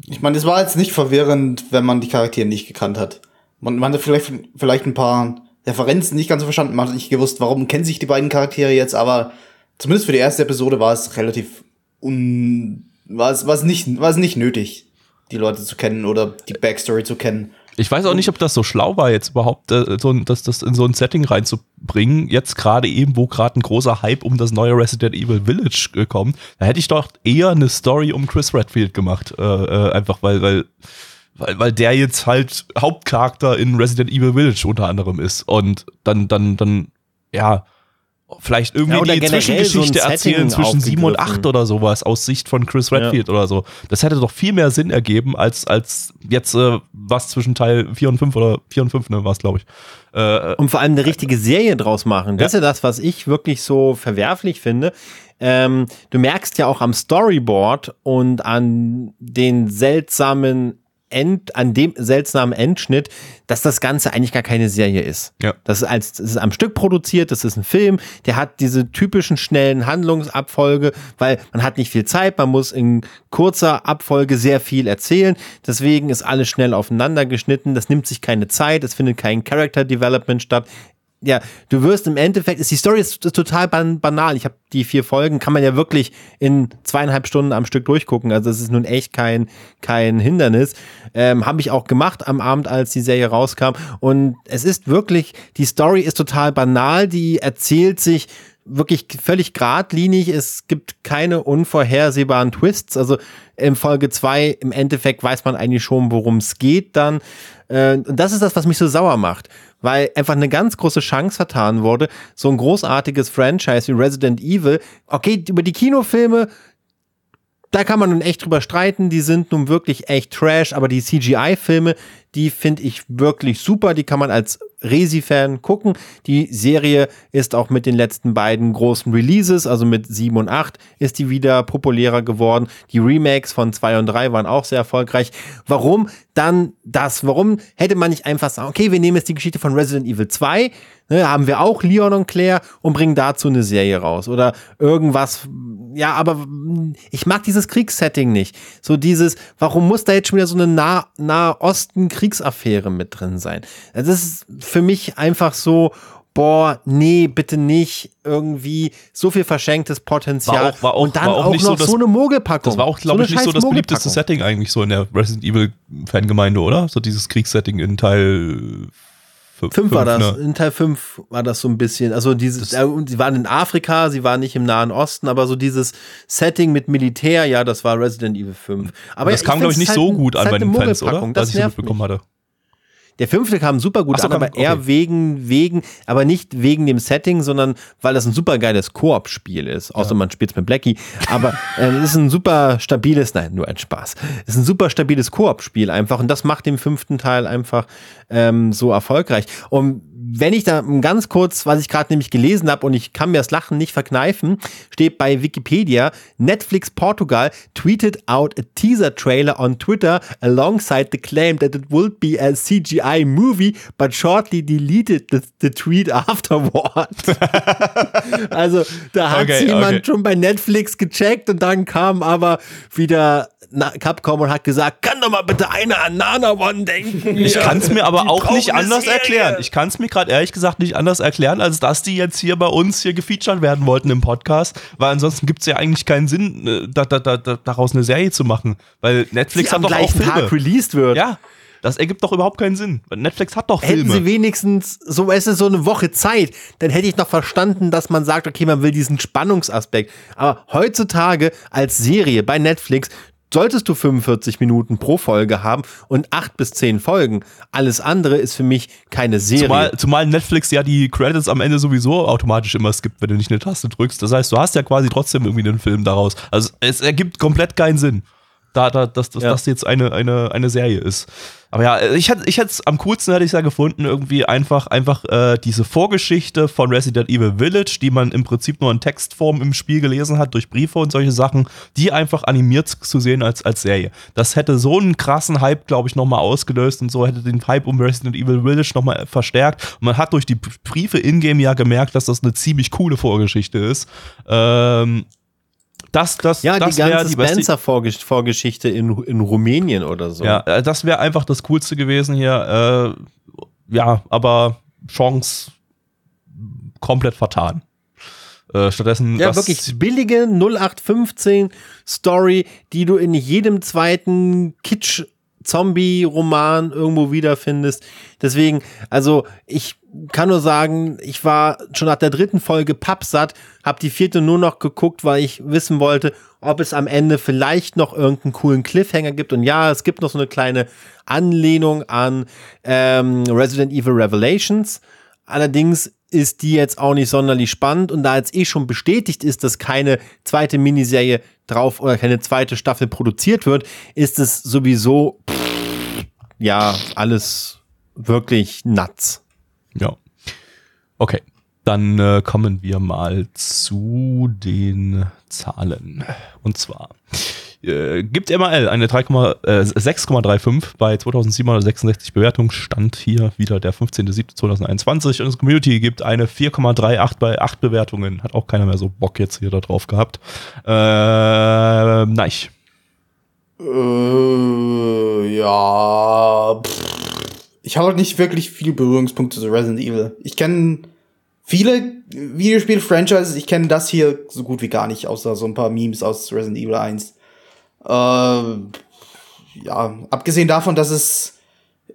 Ich meine, es war jetzt nicht verwirrend, wenn man die Charaktere nicht gekannt hat. Man, man hat vielleicht, vielleicht ein paar Referenzen nicht ganz so verstanden, man hat nicht gewusst, warum kennen sich die beiden Charaktere jetzt, aber zumindest für die erste Episode war es relativ un, war es, war es nicht, war es nicht nötig, die Leute zu kennen oder die Backstory zu kennen. Ich weiß auch nicht, ob das so schlau war, jetzt überhaupt äh, so, das, das in so ein Setting reinzubringen. Jetzt gerade eben, wo gerade ein großer Hype um das neue Resident Evil Village äh, kommt, da hätte ich doch eher eine Story um Chris Redfield gemacht. Äh, äh, einfach weil, weil, weil, weil der jetzt halt Hauptcharakter in Resident Evil Village unter anderem ist. Und dann, dann, dann, ja, vielleicht irgendwie ja, die Zwischengeschichte so erzählen zwischen 7 und 8 oder sowas aus Sicht von Chris Redfield ja. oder so. Das hätte doch viel mehr Sinn ergeben, als, als jetzt äh, was zwischen Teil 4 und 5 oder 4 und 5, ne, war es, glaube ich. Äh, und vor allem eine richtige Serie draus machen. Das ja. ist ja das, was ich wirklich so verwerflich finde. Ähm, du merkst ja auch am Storyboard und an den seltsamen End, an dem seltsamen Endschnitt, dass das Ganze eigentlich gar keine Serie ist. Ja. Das ist als, das ist am Stück produziert, das ist ein Film, der hat diese typischen schnellen Handlungsabfolge, weil man hat nicht viel Zeit, man muss in kurzer Abfolge sehr viel erzählen. Deswegen ist alles schnell aufeinander geschnitten, das nimmt sich keine Zeit, es findet kein Character Development statt ja, du wirst im Endeffekt, ist die Story ist, ist total ban banal. Ich habe die vier Folgen, kann man ja wirklich in zweieinhalb Stunden am Stück durchgucken. Also es ist nun echt kein, kein Hindernis. Ähm, habe ich auch gemacht am Abend, als die Serie rauskam. Und es ist wirklich, die Story ist total banal, die erzählt sich wirklich völlig geradlinig. Es gibt keine unvorhersehbaren Twists. Also in Folge zwei im Endeffekt weiß man eigentlich schon, worum es geht dann. Äh, und das ist das, was mich so sauer macht weil einfach eine ganz große Chance vertan wurde. So ein großartiges Franchise wie Resident Evil. Okay, über die Kinofilme, da kann man nun echt drüber streiten. Die sind nun wirklich echt Trash, aber die CGI-Filme, die finde ich wirklich super. Die kann man als Resi-Fan gucken. Die Serie ist auch mit den letzten beiden großen Releases, also mit 7 und 8, ist die wieder populärer geworden. Die Remakes von 2 und 3 waren auch sehr erfolgreich. Warum dann das? Warum hätte man nicht einfach sagen, okay, wir nehmen jetzt die Geschichte von Resident Evil 2, ne, haben wir auch Leon und Claire und bringen dazu eine Serie raus oder irgendwas. Ja, aber ich mag dieses Kriegssetting nicht. So dieses, warum muss da jetzt schon wieder so eine nah Nahosten-Kriegsaffäre mit drin sein? Das ist für mich einfach so, boah, nee, bitte nicht, irgendwie so viel verschenktes Potenzial War auch- war auch- und dann auch auch, noch so das- so eine Mogelpackung. Das war auch, glaube eine ich, nicht so das beliebteste. Setting eigentlich so in der Resident Evil Fangemeinde, oder? So dieses Kriegssetting in Teil 5. Fünf war das. Ne? In Teil 5 war das so ein bisschen, also dieses, äh, sie waren in Afrika, sie waren nicht im Nahen Osten, aber so dieses Setting mit Militär, ja, das war Resident Evil 5. Aber das ja, kam, glaube ich, nicht halt so gut an bei den Fans, oder? Was ich so mitbekommen mich. hatte. Der fünfte kam super gut so, an, aber eher okay. wegen, wegen, aber nicht wegen dem Setting, sondern weil das ein super geiles Koop-Spiel ist. Außer man spielt es mit Blackie. Aber äh, es ist ein super stabiles, nein, nur ein Spaß. Es ist ein super stabiles Koop-Spiel einfach und das macht den fünften Teil einfach ähm, so erfolgreich. Und wenn ich da ganz kurz, was ich gerade nämlich gelesen habe und ich kann mir das Lachen nicht verkneifen, steht bei Wikipedia, Netflix Portugal tweeted out a teaser trailer on Twitter alongside the claim that it would be a CGI movie, but shortly deleted the, the tweet afterward. also da hat Okay, jemand okay. schon bei Netflix gecheckt und dann kam aber wieder na- Capcom und hat gesagt, kann doch mal bitte einer an Nana One denken. Ich kann es mir aber auch nicht anders Serie. erklären. Ich kann es mir gerade ehrlich gesagt nicht anders erklären, als dass die jetzt hier bei uns hier gefeatured werden wollten im Podcast, weil ansonsten gibt es ja eigentlich keinen Sinn, äh, da, da, da, da, daraus eine Serie zu machen, weil Netflix die hat am doch auch gleichen Filme. Tag released wird. Ja, das ergibt doch überhaupt keinen Sinn. Netflix hat doch Hätten sie Filme. wenigstens, so es ist so eine Woche Zeit, dann hätte ich noch verstanden, dass man sagt, okay, man will diesen Spannungsaspekt. Aber heutzutage als Serie bei Netflix solltest du 45 Minuten pro Folge haben und acht bis zehn Folgen. Alles andere ist für mich keine Serie. Zumal, zumal Netflix ja die Credits am Ende sowieso automatisch immer skippt, wenn du nicht eine Taste drückst. Das heißt, du hast ja quasi trotzdem irgendwie einen Film daraus. Also es ergibt komplett keinen Sinn, da, da, dass, dass Ja. das jetzt eine, eine, eine Serie ist. Aber ja, ich hätte ich hätte es am coolsten hätte ich ja gefunden, irgendwie einfach, einfach äh, diese Vorgeschichte von Resident Evil Village, die man im Prinzip nur in Textform im Spiel gelesen hat, durch Briefe und solche Sachen, die einfach animiert zu sehen als, als Serie. Das hätte so einen krassen Hype, glaube ich, nochmal ausgelöst und so hätte den Hype um Resident Evil Village nochmal verstärkt. Und man hat durch die Briefe in-game ja gemerkt, dass das eine ziemlich coole Vorgeschichte ist. Ähm, das, das, ja, das die ganze Spencer-Vorgeschichte in, in Rumänien oder so. ja, äh, das wäre einfach das Coolste gewesen hier. Äh, ja, aber Chance komplett vertan. Äh, stattdessen. Ja, wirklich billige 0815 Story, die du in jedem zweiten Kitsch Zombie-Roman irgendwo wiederfindest. Deswegen, also ich kann nur sagen, ich war schon nach der dritten Folge pappsatt, hab die vierte nur noch geguckt, weil ich wissen wollte, ob es am Ende vielleicht noch irgendeinen coolen Cliffhanger gibt. Und ja, es gibt noch so eine kleine Anlehnung an ähm, Resident Evil Revelations. Allerdings ist die jetzt auch nicht sonderlich spannend und da jetzt eh schon bestätigt ist, dass keine zweite Miniserie drauf oder keine zweite Staffel produziert wird, ist es sowieso pff, ja alles wirklich nuts. Ja. Okay. Dann äh, kommen wir mal zu den Zahlen. Und zwar Äh, gibt MRL eine 3, äh, 6,35 bei 2766 Bewertungen. Stand hier wieder der 15.07.2021 und das Community gibt eine 4,38 bei 8 Bewertungen. Hat auch keiner mehr so Bock jetzt hier da drauf gehabt. Äh, nein. Äh, ja. Pff. Ich habe nicht wirklich viele Berührungspunkte zu Resident Evil. Ich kenne viele Videospiel-Franchises. Ich kenne das hier so gut wie gar nicht, außer so ein paar Memes aus Resident Evil 1. Äh, ja, abgesehen davon, dass es,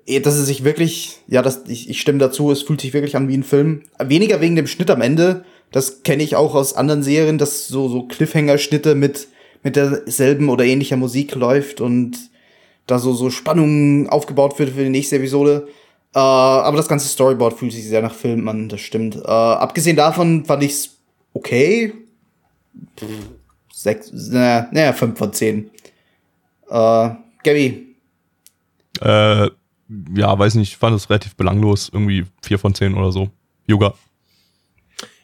eh, dass es sich wirklich, ja, das, ich, ich stimme dazu, es fühlt sich wirklich an wie ein Film. Weniger wegen dem Schnitt am Ende. Das kenne ich auch aus anderen Serien, dass so, so Cliffhanger-Schnitte mit, mit derselben oder ähnlicher Musik läuft und da so, so Spannung aufgebaut wird für die nächste Episode. Äh, aber das ganze Storyboard fühlt sich sehr nach Film an, das stimmt. Äh, abgesehen davon fand ich's okay. Sechs, naja, naja, fünf von zehn. Äh, Gabby. Äh, ja, weiß nicht, ich fand es relativ belanglos. Irgendwie vier von zehn oder so. Yoga.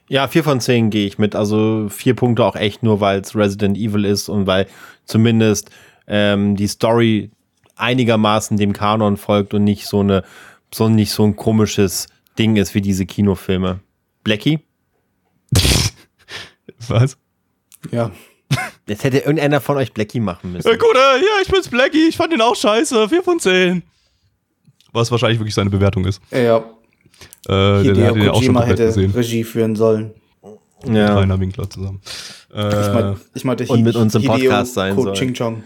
Ja, vier von zehn gehe ich mit. Also vier Punkte auch echt nur, weil es Resident Evil ist und weil zumindest ähm, die Story einigermaßen dem Kanon folgt und nicht so eine, so nicht so ein komisches Ding ist wie diese Kinofilme. Blackie? Was? Ja. Jetzt hätte irgendeiner von euch Blackie machen müssen. Ja, gut, äh, ja, ich bin's Blackie, ich fand den auch scheiße. Vier von zehn. Was wahrscheinlich wirklich seine Bewertung ist. Ja. Äh, der, der hat ja auch schon hätte gesehen. Regie führen sollen. Mit Ja. Rainer Winkler zusammen. Äh, Ich, mein, ich meinte und mit uns im Hideo Podcast sein soll. Ching Chong.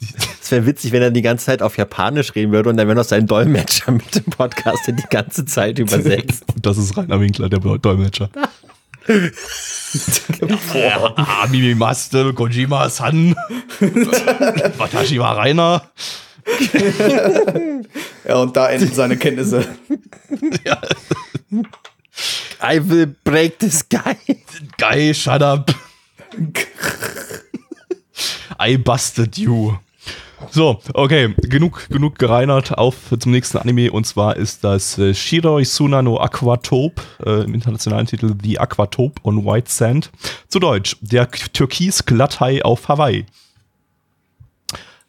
Es wäre witzig, wenn er die ganze Zeit auf Japanisch reden würde und dann wäre noch sein Dolmetscher mit dem Podcast, der die ganze Zeit übersetzt. das ist Rainer Winkler, der Dolmetscher. ah, Mimi Maste, Kojima San, Watashi war Rainer. Ja, und da enden seine Kenntnisse. I will break the sky. Guy, shut up. I busted you. So, okay, genug, genug gereinert. Auf zum nächsten Anime und zwar ist das äh, Shiroi Suna no Aquatope, äh, im internationalen Titel The Aquatope on White Sand. Zu Deutsch, der Türkis-Glatthai auf Hawaii.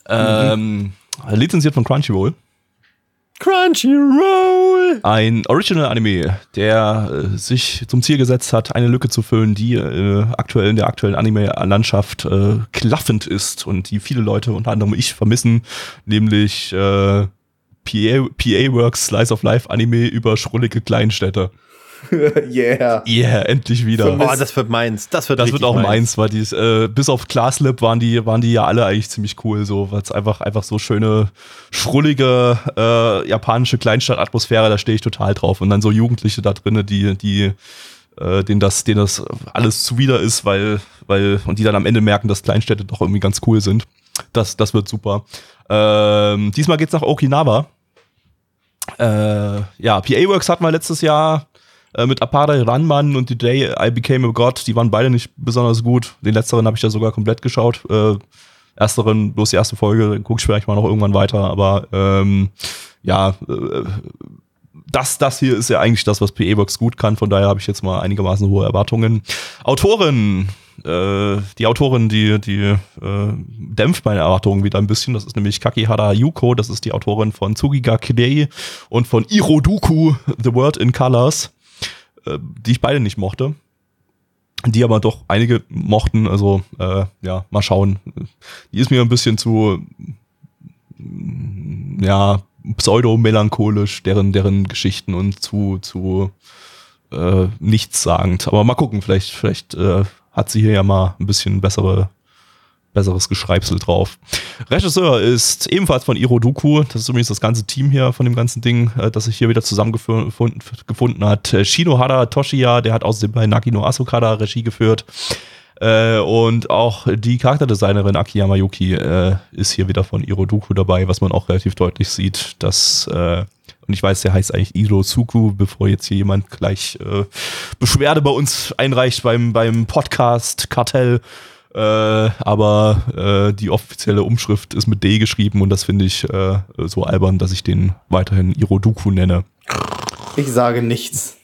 Ähm, lizenziert von Crunchyroll. Crunchyroll. Ein Original-Anime, der äh, sich zum Ziel gesetzt hat, eine Lücke zu füllen, die äh, aktuell in der aktuellen Anime-Landschaft äh, klaffend ist und die viele Leute, unter anderem ich, vermissen, nämlich äh, PA, PA Works Slice of Life Anime über schrullige Kleinstädte. yeah. Yeah, endlich wieder. Oh, das wird meins. Das wird Das wird auch meins, weil die, äh, bis auf Classlip waren die, waren die ja alle eigentlich ziemlich cool, so, weil es einfach, einfach so schöne, schrullige, äh, japanische Kleinstadtatmosphäre, da stehe ich total drauf. Und dann so Jugendliche da drinnen, die, die, äh, denen das, denen das alles zuwider ist, weil, weil, und die dann am Ende merken, dass Kleinstädte doch irgendwie ganz cool sind. Das, das wird super. Ähm, diesmal geht's nach Okinawa. Äh, ja, PA Works hatten wir letztes Jahr äh, mit Apare Ranman und The Day I Became a God. Die waren beide nicht besonders gut. Den letzteren habe ich ja sogar komplett geschaut. Äh, ersteren, bloß die erste Folge, gucke ich vielleicht mal noch irgendwann weiter. Aber ähm, ja, äh, das, das hier ist ja eigentlich das, was Works gut kann. Von daher habe ich jetzt mal einigermaßen hohe Erwartungen. Autorin, äh, die Autorin, die, die äh, dämpft meine Erwartungen wieder ein bisschen. Das ist nämlich Kakihara Yuko. Das ist die Autorin von Tsugiga Kidei und von Iroduku, The World in Colors, äh, die ich beide nicht mochte. Die aber doch einige mochten. Also, äh, ja, mal schauen. Die ist mir ein bisschen zu, mm, ja, pseudo-melancholisch, deren, deren Geschichten und zu, zu äh, nichtssagend. Aber mal gucken, vielleicht, vielleicht äh, hat sie hier ja mal ein bisschen bessere, besseres Geschreibsel drauf. Regisseur ist ebenfalls von Iroduku. Das ist übrigens das ganze Team hier von dem ganzen Ding, äh, das sich hier wieder zusammengefunden gefunden hat. Äh, Shinohara Toshiya, der hat außerdem bei Nakino Asukada Regie geführt. Äh, und auch die Charakterdesignerin Akiyama Yuki äh, ist hier wieder von Iroduku dabei, was man auch relativ deutlich sieht, dass äh, und ich weiß, der heißt eigentlich Irosuku, bevor jetzt hier jemand gleich äh, Beschwerde bei uns einreicht beim, beim Podcast Kartell. Äh, aber äh, die offizielle Umschrift ist mit D geschrieben und das finde ich äh, so albern, dass ich den weiterhin Iroduku nenne. Ich sage nichts.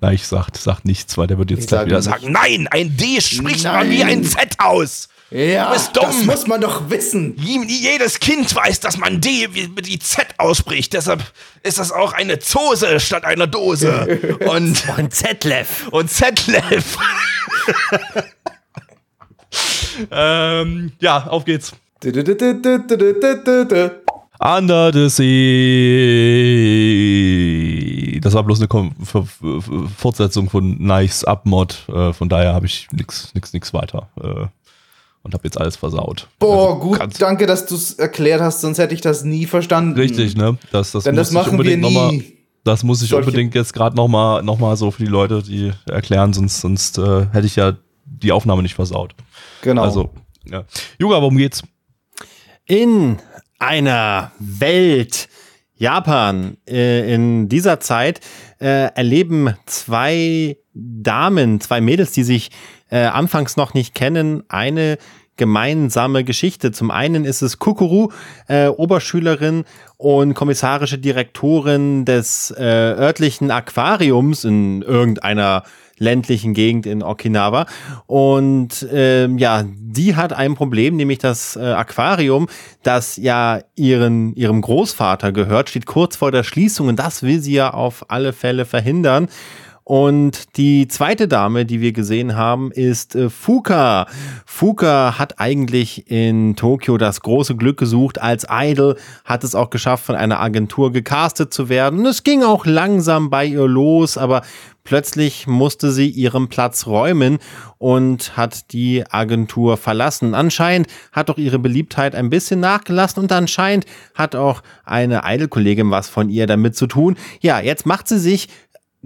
Na, ich sag, sag nichts, weil der wird jetzt Ich gleich wieder sagen, nein, ein D spricht Nein. man wie ein Z aus. Ja, bist dumm. das muss man doch wissen. Jedes Kind weiß, dass man D wie die Z ausspricht. Deshalb ist das auch eine Zose statt einer Dose. Und, Und Zetlef. und Zetlef. ähm, ja, auf geht's. Under the Sea. Das war bloß eine Kom Ver Ver Fortsetzung von Nice Up-Mod. Äh, von daher habe ich nix, nix, nix weiter. Äh, und habe jetzt alles versaut. Boah, Also, gut, danke, dass du es erklärt hast, sonst hätte ich das nie verstanden. Richtig, ne? Das, das Denn das muss ich machen wir unbedingt noch mal- nie. Das muss ich Solche- unbedingt jetzt gerade nochmal noch mal so für die Leute, die erklären, sonst, sonst äh, hätte ich ja die Aufnahme nicht versaut. Genau. Also, ja. Juga, worum geht's? In einer Welt, Japan, äh, in dieser Zeit äh, erleben zwei Damen, zwei Mädels, die sich äh, anfangs noch nicht kennen, eine gemeinsame Geschichte. Zum einen ist es Kukuru, äh, Oberschülerin und kommissarische Direktorin des äh, örtlichen Aquariums in irgendeiner ländlichen Gegend in Okinawa. Und ähm, ja, die hat ein Problem, nämlich das äh, Aquarium, das ja ihren, ihrem Großvater gehört, steht kurz vor der Schließung und das will sie ja auf alle Fälle verhindern. Und die zweite Dame, die wir gesehen haben, ist äh, Fuka. Fuka hat eigentlich in Tokio das große Glück gesucht als Idol, hat es auch geschafft, von einer Agentur gecastet zu werden. Es ging auch langsam bei ihr los, aber plötzlich musste sie ihren Platz räumen und hat die Agentur verlassen. Anscheinend hat auch ihre Beliebtheit ein bisschen nachgelassen und anscheinend hat auch eine Idol-Kollegin was von ihr damit zu tun. Ja, jetzt macht sie sich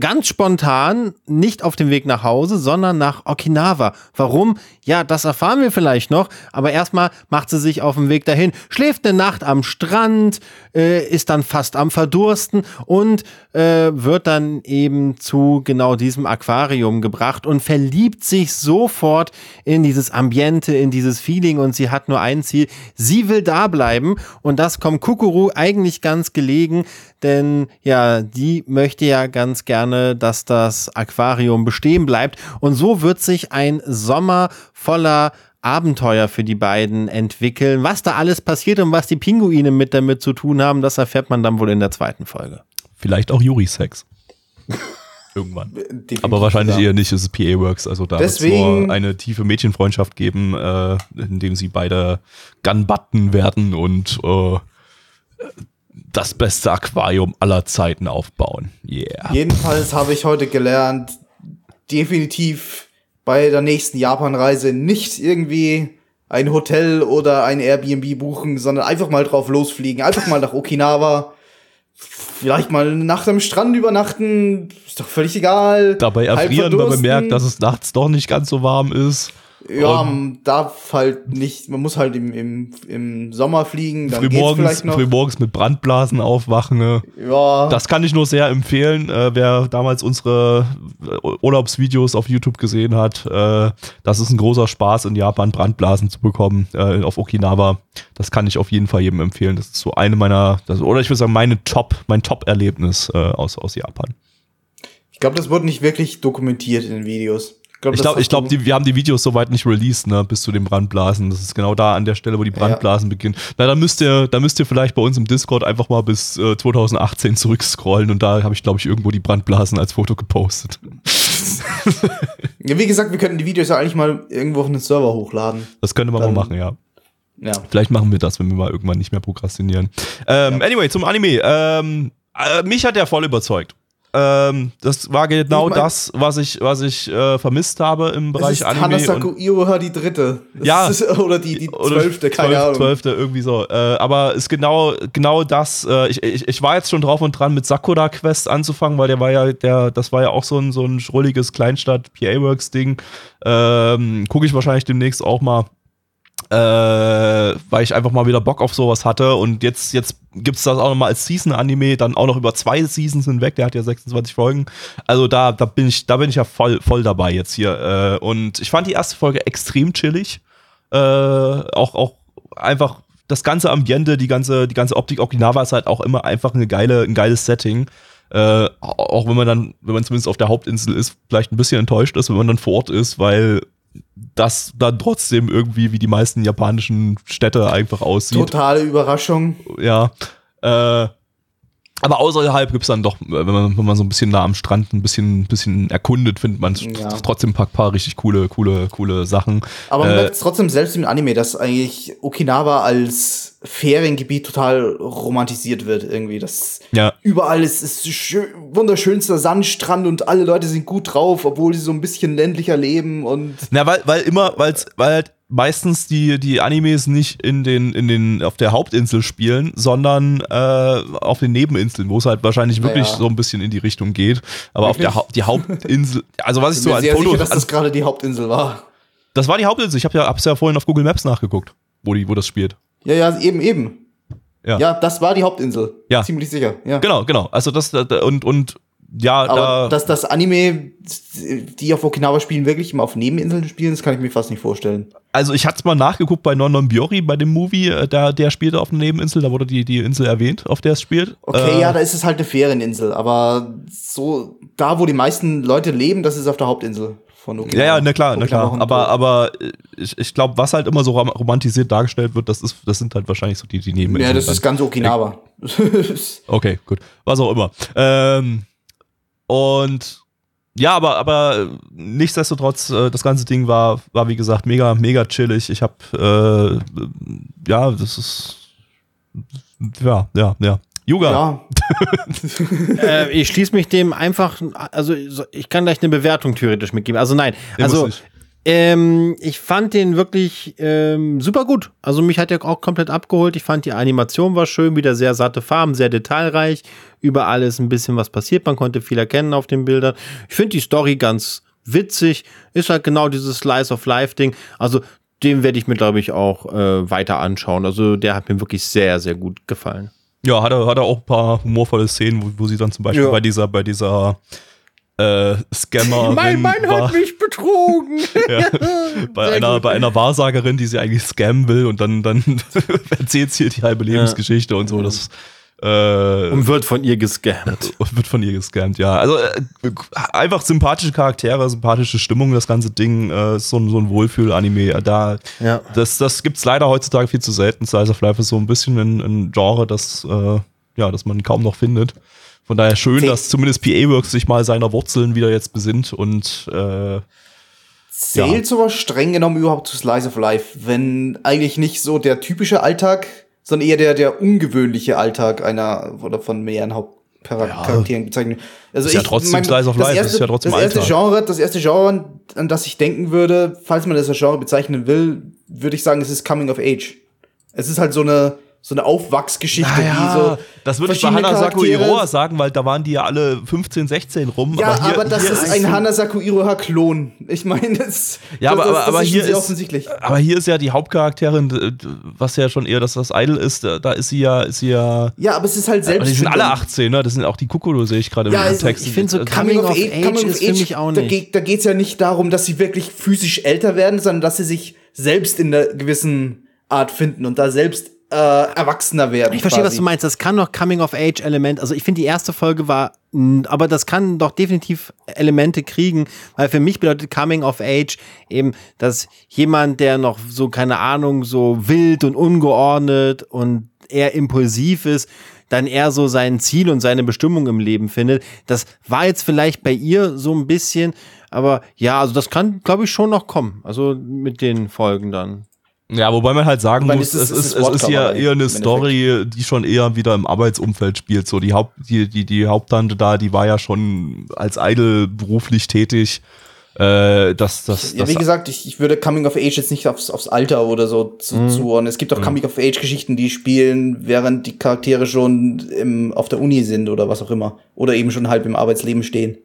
ganz spontan nicht auf dem Weg nach Hause, sondern nach Okinawa. Warum? Ja, das erfahren wir vielleicht noch. Aber erstmal macht sie sich auf den Weg dahin, schläft eine Nacht am Strand, äh, ist dann fast am Verdursten und äh, wird dann eben zu genau diesem Aquarium gebracht und verliebt sich sofort in dieses Ambiente, in dieses Feeling und sie hat nur ein Ziel. Sie will da bleiben und das kommt Kukuru eigentlich ganz gelegen, denn ja, die möchte ja ganz gerne, dass das Aquarium bestehen bleibt. Und so wird sich ein Sommer voller Abenteuer für die beiden entwickeln. Was da alles passiert und was die Pinguine mit damit zu tun haben, das erfährt man dann wohl in der zweiten Folge. Vielleicht auch Yuri-Sex. Irgendwann. Definitiv, Aber wahrscheinlich ja. eher nicht, es ist PA Works. Also da wird es Deswegen- eine tiefe Mädchenfreundschaft geben, äh, in dem sie beide Gunbutton werden und äh, das beste Aquarium aller Zeiten aufbauen. Yeah. Jedenfalls habe ich heute gelernt, definitiv bei der nächsten Japanreise nicht irgendwie ein Hotel oder ein Airbnb buchen, sondern einfach mal drauf losfliegen, einfach mal nach Okinawa. Vielleicht mal eine Nacht am Strand übernachten, ist doch völlig egal. Dabei erfrieren, wenn man merkt, dass es nachts doch nicht ganz so warm ist. Ja, Und man darf halt nicht, man muss halt im, im, im Sommer fliegen, dann geht's frühmorgens, vielleicht noch. frühmorgens mit Brandblasen aufwachen. Ne? Ja, Das kann ich nur sehr empfehlen. Äh, wer damals unsere äh, Urlaubsvideos auf YouTube gesehen hat, äh, das ist ein großer Spaß in Japan, Brandblasen zu bekommen äh, auf Okinawa. Das kann ich auf jeden Fall jedem empfehlen. Das ist so eine meiner, das, oder ich würde sagen, meine Top, mein Top-Erlebnis äh, aus, aus Japan. ich glaube, das wurde nicht wirklich dokumentiert in den Videos. Ich glaube, ich glaub, du- die, wir haben die Videos soweit nicht released, ne, bis zu den Brandblasen. Das ist genau da an der Stelle, wo die Brandblasen beginnen. Na, da müsst ihr, da müsst ihr vielleicht bei uns im Discord einfach mal bis äh, 2018 zurückscrollen und da habe ich, glaube ich, irgendwo die Brandblasen als Foto gepostet. Ja, wie gesagt, wir könnten die Videos ja eigentlich mal irgendwo auf einen Server hochladen. Das könnte man Dann- mal machen, ja. Ja. Vielleicht machen wir das, wenn wir mal irgendwann nicht mehr prokrastinieren. Ähm, Anyway, zum Anime. Ähm, äh, mich hat der voll überzeugt. Ähm, das war genau Ich mein- das, was ich, was ich äh, vermisst habe im Bereich ist Anime. Hanasaku Iroha die dritte. Das Ja. Ist, oder die, die zwölfte, keine zwölf- Ahnung. Zwölfte, irgendwie so. Äh, aber ist genau, genau das. Äh, ich, ich, ich war jetzt schon drauf und dran, mit Sakura Quest anzufangen, weil der war ja, der, das war ja auch so ein, so ein schrulliges Kleinstadt-PA-Works-Ding. Ähm, Gucke ich wahrscheinlich demnächst auch mal. Äh, weil ich einfach mal wieder Bock auf sowas hatte und jetzt, jetzt gibt es das auch nochmal als Season-Anime, dann auch noch über zwei Seasons hinweg, der hat ja 26 Folgen. Also da, da bin ich, da bin ich ja voll, voll dabei jetzt hier. Äh, und ich fand die erste Folge extrem chillig. Äh, auch, auch einfach das ganze Ambiente, die ganze, die ganze Optik Okinawa ist halt auch immer einfach eine geile, ein geiles Setting. Äh, auch wenn man dann, wenn man zumindest auf der Hauptinsel ist, vielleicht ein bisschen enttäuscht ist, wenn man dann vor Ort ist, weil das dann trotzdem irgendwie wie die meisten japanischen Städte einfach aussieht. Totale Überraschung. Ja. Äh, aber außerhalb gibt's dann doch, wenn man, wenn man so ein bisschen nah am Strand ein bisschen, bisschen erkundet, findet man Ja. trotzdem ein paar, paar richtig coole, coole, coole Sachen. Aber man Äh, merkt es trotzdem selbst im Anime, dass eigentlich Okinawa als Feriengebiet total romantisiert wird irgendwie. Das Ja. überall ist, ist schön, wunderschönster Sandstrand und alle Leute sind gut drauf, obwohl sie so ein bisschen ländlicher leben und Na, weil, weil immer, weil's, weil halt meistens die, die Animes nicht in den, in den, auf der Hauptinsel spielen, sondern äh, auf den Nebeninseln, wo es halt wahrscheinlich wirklich Ja. so ein bisschen in die Richtung geht. Aber auf Wirklich? der Hau die Hauptinsel, also was ich so sehr Fotos, sicher, dass das gerade die Hauptinsel war. das war die Hauptinsel. Ich habe ja, hab's ja vorhin auf Google Maps nachgeguckt, wo die, wo das spielt. Ja, ja, eben, eben. Ja. Ja, das war die Hauptinsel. Ja. Ziemlich sicher, ja. Genau, genau. Also das da- da- und und ja, Aber da, dass das Anime, die auf Okinawa spielen, wirklich immer auf Nebeninseln spielen, das kann ich mir fast nicht vorstellen. also ich hatte mal nachgeguckt bei Non Non Biori bei dem Movie, äh, da der spielte auf einer Nebeninsel, da wurde die die Insel erwähnt, auf der es spielt. Okay, Äh, ja, da ist es halt eine Ferieninsel, aber so, da wo die meisten Leute leben, das ist auf der Hauptinsel von Okinawa. Ja, ja, na klar, na klar. Aber, aber äh, ich, ich glaube, was halt immer so rom- romantisiert dargestellt wird, das ist, das sind halt wahrscheinlich so die, die Nebeninseln. Ja, das ist ganz Okinawa. Okay, gut. Was auch immer. Ähm, und ja, aber, aber nichtsdestotrotz, äh, das ganze Ding war, war wie gesagt mega, mega chillig. Ich habe, äh, ja, das ist, ja, ja, ja. Yuga. ja, äh, ich schließe mich dem einfach, also so- ich kann gleich eine Bewertung theoretisch mitgeben. Also nein, also. Ähm, ich fand den wirklich ähm, super gut. Also mich hat er auch komplett abgeholt. Ich fand die Animation war schön, wieder sehr satte Farben, sehr detailreich. Überall ist ein bisschen was passiert. Man konnte viel erkennen auf den Bildern. Ich finde die Story ganz witzig. Ist halt genau dieses Slice of Life Ding. Also den werde ich mir, glaube ich, auch äh, weiter anschauen. Also der hat mir wirklich sehr, sehr gut gefallen. Ja, hat er, hat er auch ein paar humorvolle Szenen, wo, wo sie dann zum Beispiel Ja. bei dieser, bei dieser äh, Scammerin war, mich betrogen. ja, bei, Sehr einer, gut. bei einer Wahrsagerin, die sie eigentlich scammen will und dann, dann erzählt sie die halbe Lebensgeschichte und so. Das äh, Und wird von ihr gescammt. und wird von ihr gescammt, ja. Also äh, einfach sympathische Charaktere, sympathische Stimmung, das ganze Ding, äh, ist so ein, so ein Wohlfühl-Anime. Da, Ja. das, das gibt's leider heutzutage viel zu selten. Slice of Life ist so ein bisschen ein, ein Genre, das, äh, ja, das man kaum noch findet. Von daher schön, dass zumindest PA Works sich mal seiner Wurzeln wieder jetzt besinnt und äh, zählt Ja. sowas streng genommen überhaupt zu Slice of Life, wenn eigentlich nicht so der typische Alltag, sondern eher der, der ungewöhnliche Alltag einer oder von mehreren Hauptcharakteren bezeichnet. Also Ist ja trotzdem Slice of Life, erste, ist ja trotzdem das erste Alltag. Genre, das erste Genre, an das ich denken würde, falls man das als Genre bezeichnen will, würde ich sagen, es ist Coming of Age. Es ist halt so eine so eine Aufwachsgeschichte, die so das würde ich bei Hanasaku Iroha sagen, weil da waren die ja alle 15, 16 rum. Ja, aber, hier- das hier ist ein Hanasaku Iroha-Klon. Ich meine, das, Ja, aber, das, aber, das aber ist schon hier ist, offensichtlich. aber hier ist ja die Hauptcharakterin, was ja schon eher das, das Idol ist, da da ist sie ja, ist sie ja, Ja, aber es ist halt aber selbst. die sind alle 18, ne? Das sind auch die Kukuro, sehe ich gerade Ja, im also Text. ich finde so Äh, Coming of Age ist für mich auch Da, nicht. geht, da geht's ja nicht darum, dass sie wirklich physisch älter werden, sondern dass sie sich selbst in einer gewissen Art finden und da selbst äh, erwachsener werden. Ich verstehe, was quasi. du meinst. Das kann noch Coming-of-Age-Element. Also ich finde, die erste Folge war, aber das kann doch definitiv Elemente kriegen, weil für mich bedeutet Coming-of-Age eben, dass jemand, der noch so, keine Ahnung, so wild und ungeordnet und eher impulsiv ist, dann eher so sein Ziel und seine Bestimmung im Leben findet. Das war jetzt vielleicht bei ihr so ein bisschen, aber ja, also das kann, glaube ich, schon noch kommen. Also mit den Folgen dann. Ja, wobei man halt sagen Wobei, muss, es ist- es ist, es ist ja eher eine Story, die schon eher wieder im Arbeitsumfeld spielt. So die Haupt, die, die, die Haupttante da, die war ja schon als Idol beruflich tätig. Äh, das, das, Ja, das, wie gesagt, ich, ich würde Coming of Age jetzt nicht aufs, aufs Alter oder so zu, Mhm. zuordnen. Es gibt auch Coming of Age Geschichten, die spielen, während die Charaktere schon im, auf der Uni sind oder was auch immer. Oder eben schon halb im Arbeitsleben stehen.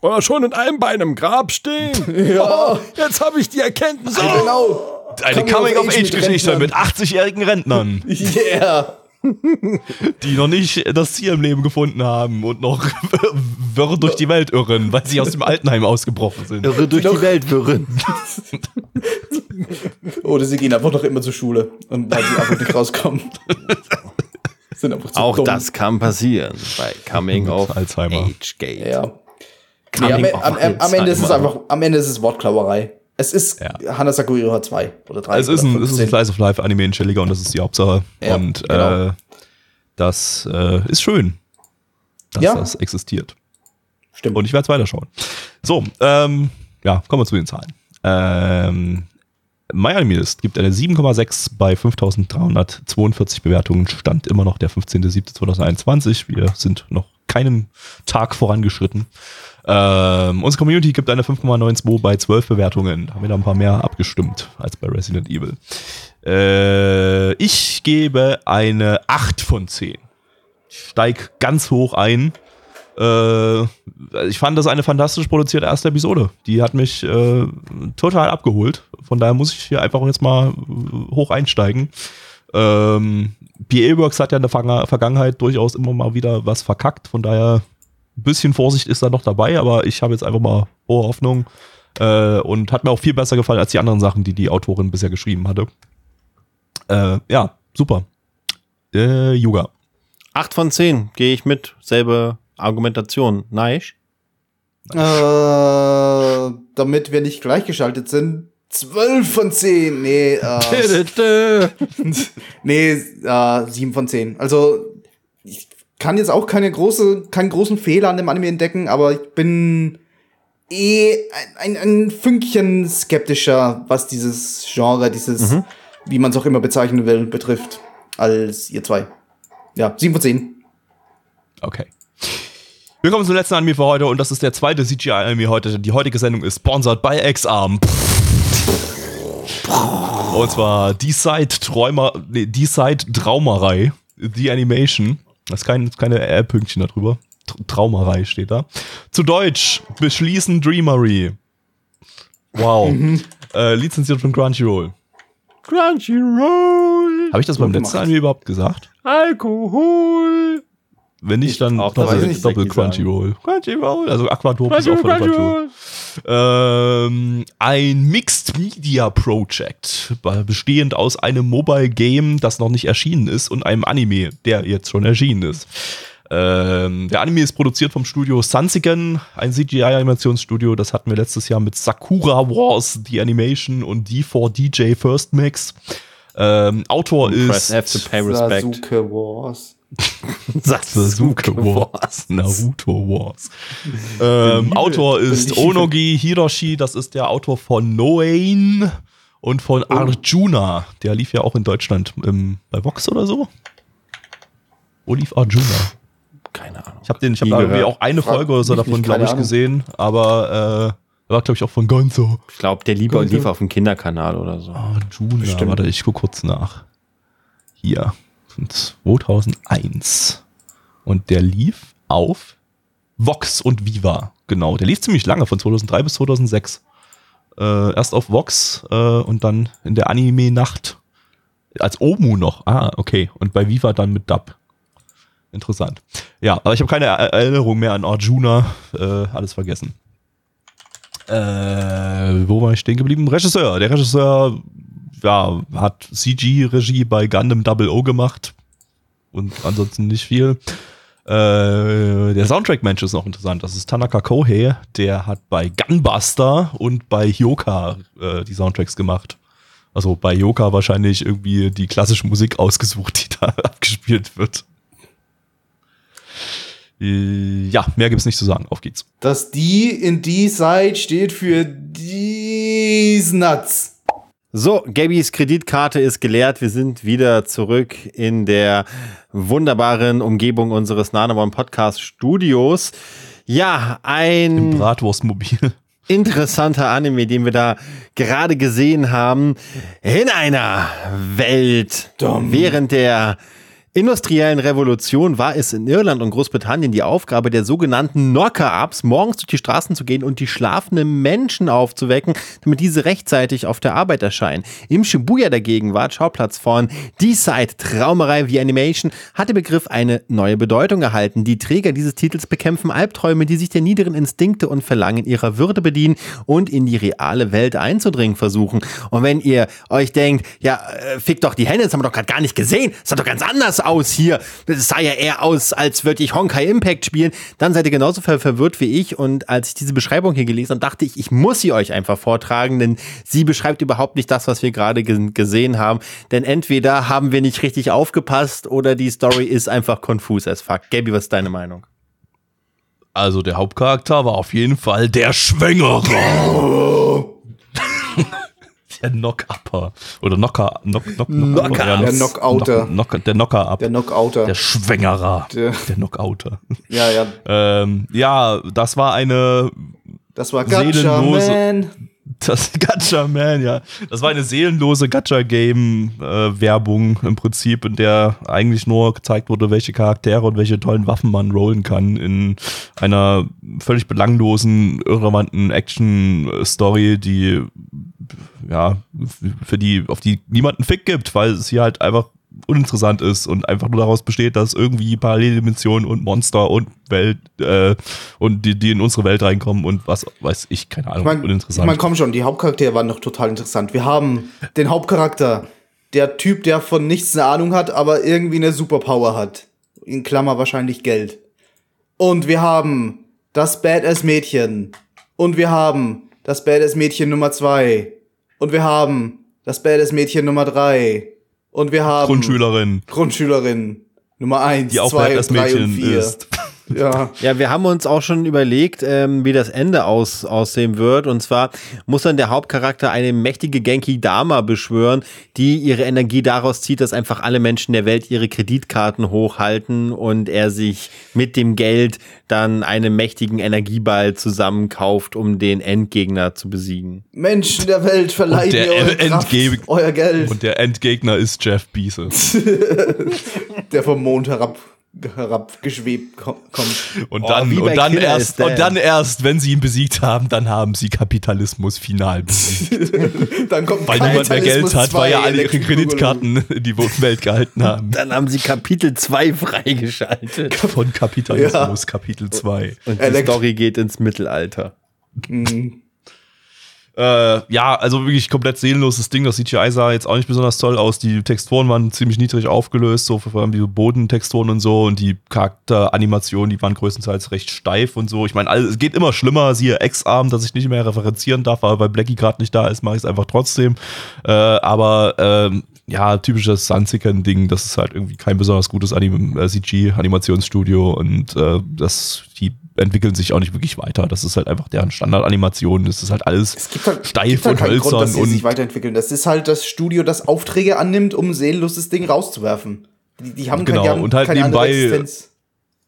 Oder schon in einem Bein im Grab stehen. ja. jetzt habe ich die Erkenntnis. Oh. Genau. Eine Coming-of-Age-Geschichte mit mit 80-jährigen Rentnern, Yeah. die noch nicht das Ziel im Leben gefunden haben und noch wirr durch die Welt irren, weil sie aus dem Altenheim ausgebrochen sind. Irre durch die Welt wirren. Oder sie gehen einfach noch immer zur Schule und weil sie einfach nicht rauskommen. Sind einfach zu Auch dumm. das kann passieren bei Coming of Alzheimer. Age Gate. Ja. Nee, am, am, am, am Ende ist es einfach, am Ende ist es Wortklauerei. Es ist Ja. Hanasaku Iroha 2 oder 3. es ist ein, es ist 15. ein Slice of Life Anime in chilliger und das ist die Hauptsache. Ja, und genau. äh, das äh, ist schön, dass Ja. das existiert. Stimmt. Und ich werde es weiterschauen. So, ähm, ja, kommen wir zu den Zahlen. Ähm, MyAnimeList gibt eine 7,6 bei 5342 Bewertungen. Stand immer noch der 15.07.2021. Wir sind noch keinen Tag vorangeschritten. Ähm, unsere Community gibt eine 5,92 bei 12 Bewertungen. Da haben wir da ein paar mehr abgestimmt als bei Resident Evil. Äh, ich gebe eine 8 von 10. Ich steig ganz hoch ein. Äh, ich fand das eine fantastisch produzierte erste Episode. Die hat mich äh, total abgeholt. Von daher muss ich hier einfach jetzt mal äh, hoch einsteigen. Ähm, PA Works hat ja in der Verga- Vergangenheit durchaus immer mal wieder was verkackt. Von daher bisschen Vorsicht ist da noch dabei, aber ich habe jetzt einfach mal hohe Hoffnung. Äh, und hat mir auch viel besser gefallen als die anderen Sachen, die die Autorin bisher geschrieben hatte. Äh, ja, super. Äh, Yoga. 8 von 10 gehe ich mit. Selbe Argumentation. Nice. Äh, damit wir nicht gleichgeschaltet sind, 12 von 10. Nee, äh, nee, äh, 7 von 10. Also, kann jetzt auch keine große, keinen großen Fehler an dem Anime entdecken, aber ich bin eh ein, ein, ein Fünkchen skeptischer, was dieses Genre, dieses, wie man es auch immer bezeichnen will, betrifft, als ihr zwei. Ja, 7 von 10. Okay. Wir kommen zum letzten Anime für heute und das ist der zweite CGI-Anime heute. Die heutige Sendung ist sponsored by X-Arm. Und zwar die Side Träumer, nee, die Side Traumerei, The Animation. Das ist kein, keine R-Pünktchen darüber. Tr- Traumerei steht da. Zu Deutsch, beschließen Dreamery. Wow. äh, lizenziert von Crunchyroll. Crunchyroll. Habe ich das beim letzten. Anime überhaupt gesagt? Alkohol. Wenn nicht, dann auch, das weiß doppel, ich. Crunchyroll. Crunchyroll, also Aquatop ist auch von Crunchyroll. Ähm, ein Mixed Media Project, be- bestehend aus einem Mobile Game, das noch nicht erschienen ist, und einem Anime, der jetzt schon erschienen ist. Ähm, der Anime ist produziert vom Studio Sansigen, ein CGI-Animationsstudio. Das hatten wir letztes Jahr mit Sakura Wars, The Animation und D4DJ First Mix. Ähm, Autor Press ist F to pay respect. Sasuke Wars. Sasuke Wars. Naruto Wars. Ähm, Autor ist. Onogi Hiroshi, das ist der Autor von Noain und von Oh. Arjuna. Der lief ja auch in Deutschland ähm, bei Vox oder so. Wo lief Arjuna? Keine Ahnung. Ich habe den, ich habe irgendwie auch eine Folge oder so davon, glaube ich, Ahnung. gesehen, aber äh, war, glaube ich, auch von Gonzo. Ich glaube, der lieber lief auf dem Kinderkanal oder so. Arjuna, Bestimmt. warte, ich gucke kurz nach. Hier, 2001. Und der lief auf Vox und Viva. Genau, der lief ziemlich lange, von 2003 bis 2006. Äh, erst auf Vox äh, und dann in der Anime-Nacht als Omu noch. Ah, okay. Und bei Viva dann mit Dub. Interessant. Ja, aber ich habe keine Er- Erinnerung mehr an Arjuna. Äh, alles vergessen. Äh, wo war ich stehen geblieben? Regisseur. Der Regisseur ja, hat CG-Regie bei Gundam Double O gemacht. Und ansonsten nicht viel. Äh, der Soundtrack-Mensch ist noch interessant. Das ist Tanaka Kohei. Der hat bei Gunbuster und bei Hyoka äh, die Soundtracks gemacht. Also bei Hyoka wahrscheinlich irgendwie die klassische Musik ausgesucht, die da abgespielt wird. Äh, Ja, mehr gibt's nicht zu sagen. Auf geht's. Das die in die Side steht für dies Nuts. So, Gabys Kreditkarte ist geleert. Wir sind wieder zurück in der wunderbaren Umgebung unseres Nanamon Podcast Studios. Ja, Im ein Bratwurstmobil. interessanter Anime, den wir da gerade gesehen haben. In einer Welt während der industriellen Revolution war es in Irland und Großbritannien die Aufgabe der sogenannten Knocker-Ups, morgens durch die Straßen zu gehen und die schlafenden Menschen aufzuwecken, damit diese rechtzeitig auf der Arbeit erscheinen. Im Shibuya der Gegenwart, Schauplatz von D-Side Traumerei wie Animation, hat der Begriff eine neue Bedeutung erhalten. Die Träger dieses Titels bekämpfen Albträume, die sich der niederen Instinkte und Verlangen ihrer Würde bedienen und in die reale Welt einzudringen versuchen. Und wenn ihr euch denkt, ja, äh, fick doch die Hände, das haben wir doch gerade gar nicht gesehen, das sah doch ganz anders das aus hier? Das sah ja eher aus, als würde ich Honkai Impact spielen. Dann seid ihr genauso ver verwirrt wie ich. Und als ich diese Beschreibung hier gelesen habe, dachte ich, ich muss sie euch einfach vortragen, denn sie beschreibt überhaupt nicht das, was wir gerade ge gesehen haben. Denn entweder haben wir nicht richtig aufgepasst oder die Story ist einfach konfus as fuck. Gabi, was ist deine Meinung? Also der Hauptcharakter war auf jeden Fall der Schwängere. der Knock-Upper. Oder Knocker. Knock, knock, knock, Knocker. ja, Der Knockouter. Knock, knock, der Knocker-Up. Der Knockouter. Der Schwängerer. Der- Der Knockouter. ja, ja. Ähm, ja, das war eine Das war Gacha Seelenlose- Man. Das Gacha Man, ja. Das war eine seelenlose Gacha-Game-Werbung im Prinzip, in der eigentlich nur gezeigt wurde, welche Charaktere und welche tollen Waffen man rollen kann in einer völlig belanglosen, irrelevanten Action-Story, die ja, für die, auf die niemanden Fick gibt, weil es hier halt einfach uninteressant ist und einfach nur daraus besteht, dass irgendwie Paralleldimensionen und Monster und Welt äh, und die, die in unsere Welt reinkommen und was weiß ich, keine Ahnung, Ich meine, uninteressant. man komm schon, die Hauptcharaktere waren doch total interessant. Wir haben den Hauptcharakter, der Typ, der von nichts eine Ahnung hat, aber irgendwie eine Superpower hat. In Klammer wahrscheinlich Geld. Und wir haben das Badass-Mädchen. Und wir haben das Badass-Mädchen Nummer zwei. Und wir haben das Badass-Mädchen Nummer drei. Und wir haben Grundschülerin, Grundschülerin Nummer eins, die auch zwei, das drei und Mädchen ist. Ja. Ja, wir haben uns auch schon überlegt, ähm, wie das Ende aus, aussehen wird. Und zwar muss dann der Hauptcharakter eine mächtige Genki Dama beschwören, die ihre Energie daraus zieht, dass einfach alle Menschen der Welt ihre Kreditkarten hochhalten und er sich mit dem Geld dann einen mächtigen Energieball zusammenkauft, um den Endgegner zu besiegen. Menschen der Welt, verleiht Und der eure Kraft, euer Geld. Und der Endgegner ist Jeff Bezos. der vom Mond herab herabgeschwebt ko kommt. Und Oh, dann, bei und dann Killer erst, und dann erst, wenn sie ihn besiegt haben, dann haben sie Kapitalismus final besiegt. Dann kommt Weil niemand mehr Geld hat, weil ja 2, alle ihre Kreditkarten in die Welt gehalten haben. Dann haben sie Kapitel 2 freigeschaltet. Von Kapitalismus, Kapitel 2. Und die Elekt- Story geht ins Mittelalter. Boogaloo. Äh, ja, also wirklich komplett seelenloses Ding. Das CGI sah jetzt auch nicht besonders toll aus. Die Texturen waren ziemlich niedrig aufgelöst, so vor allem die Bodentexturen und so. Und die Charakteranimationen, die waren größtenteils recht steif und so. Ich meine, es geht immer schlimmer. Siehe X-Arm, dass ich nicht mehr referenzieren darf, aber weil Blackie gerade nicht da ist, mache ich es einfach trotzdem. Äh, aber ähm, ja, typisches Sunsicken-Ding. Das ist halt irgendwie kein besonders gutes Anim äh, CG-Animationsstudio und äh, das, die entwickeln sich auch nicht wirklich weiter. Das ist halt einfach deren Standardanimation. Das ist halt alles Es gibt halt, steif gibt halt und keinen Grund, hölzern dass sie und sich weiterentwickeln. Das ist halt das Studio, das Aufträge annimmt, um seelenloses Ding rauszuwerfen. Die, die haben, Genau, keine, haben und halt keine andere nebenbei- Existenz.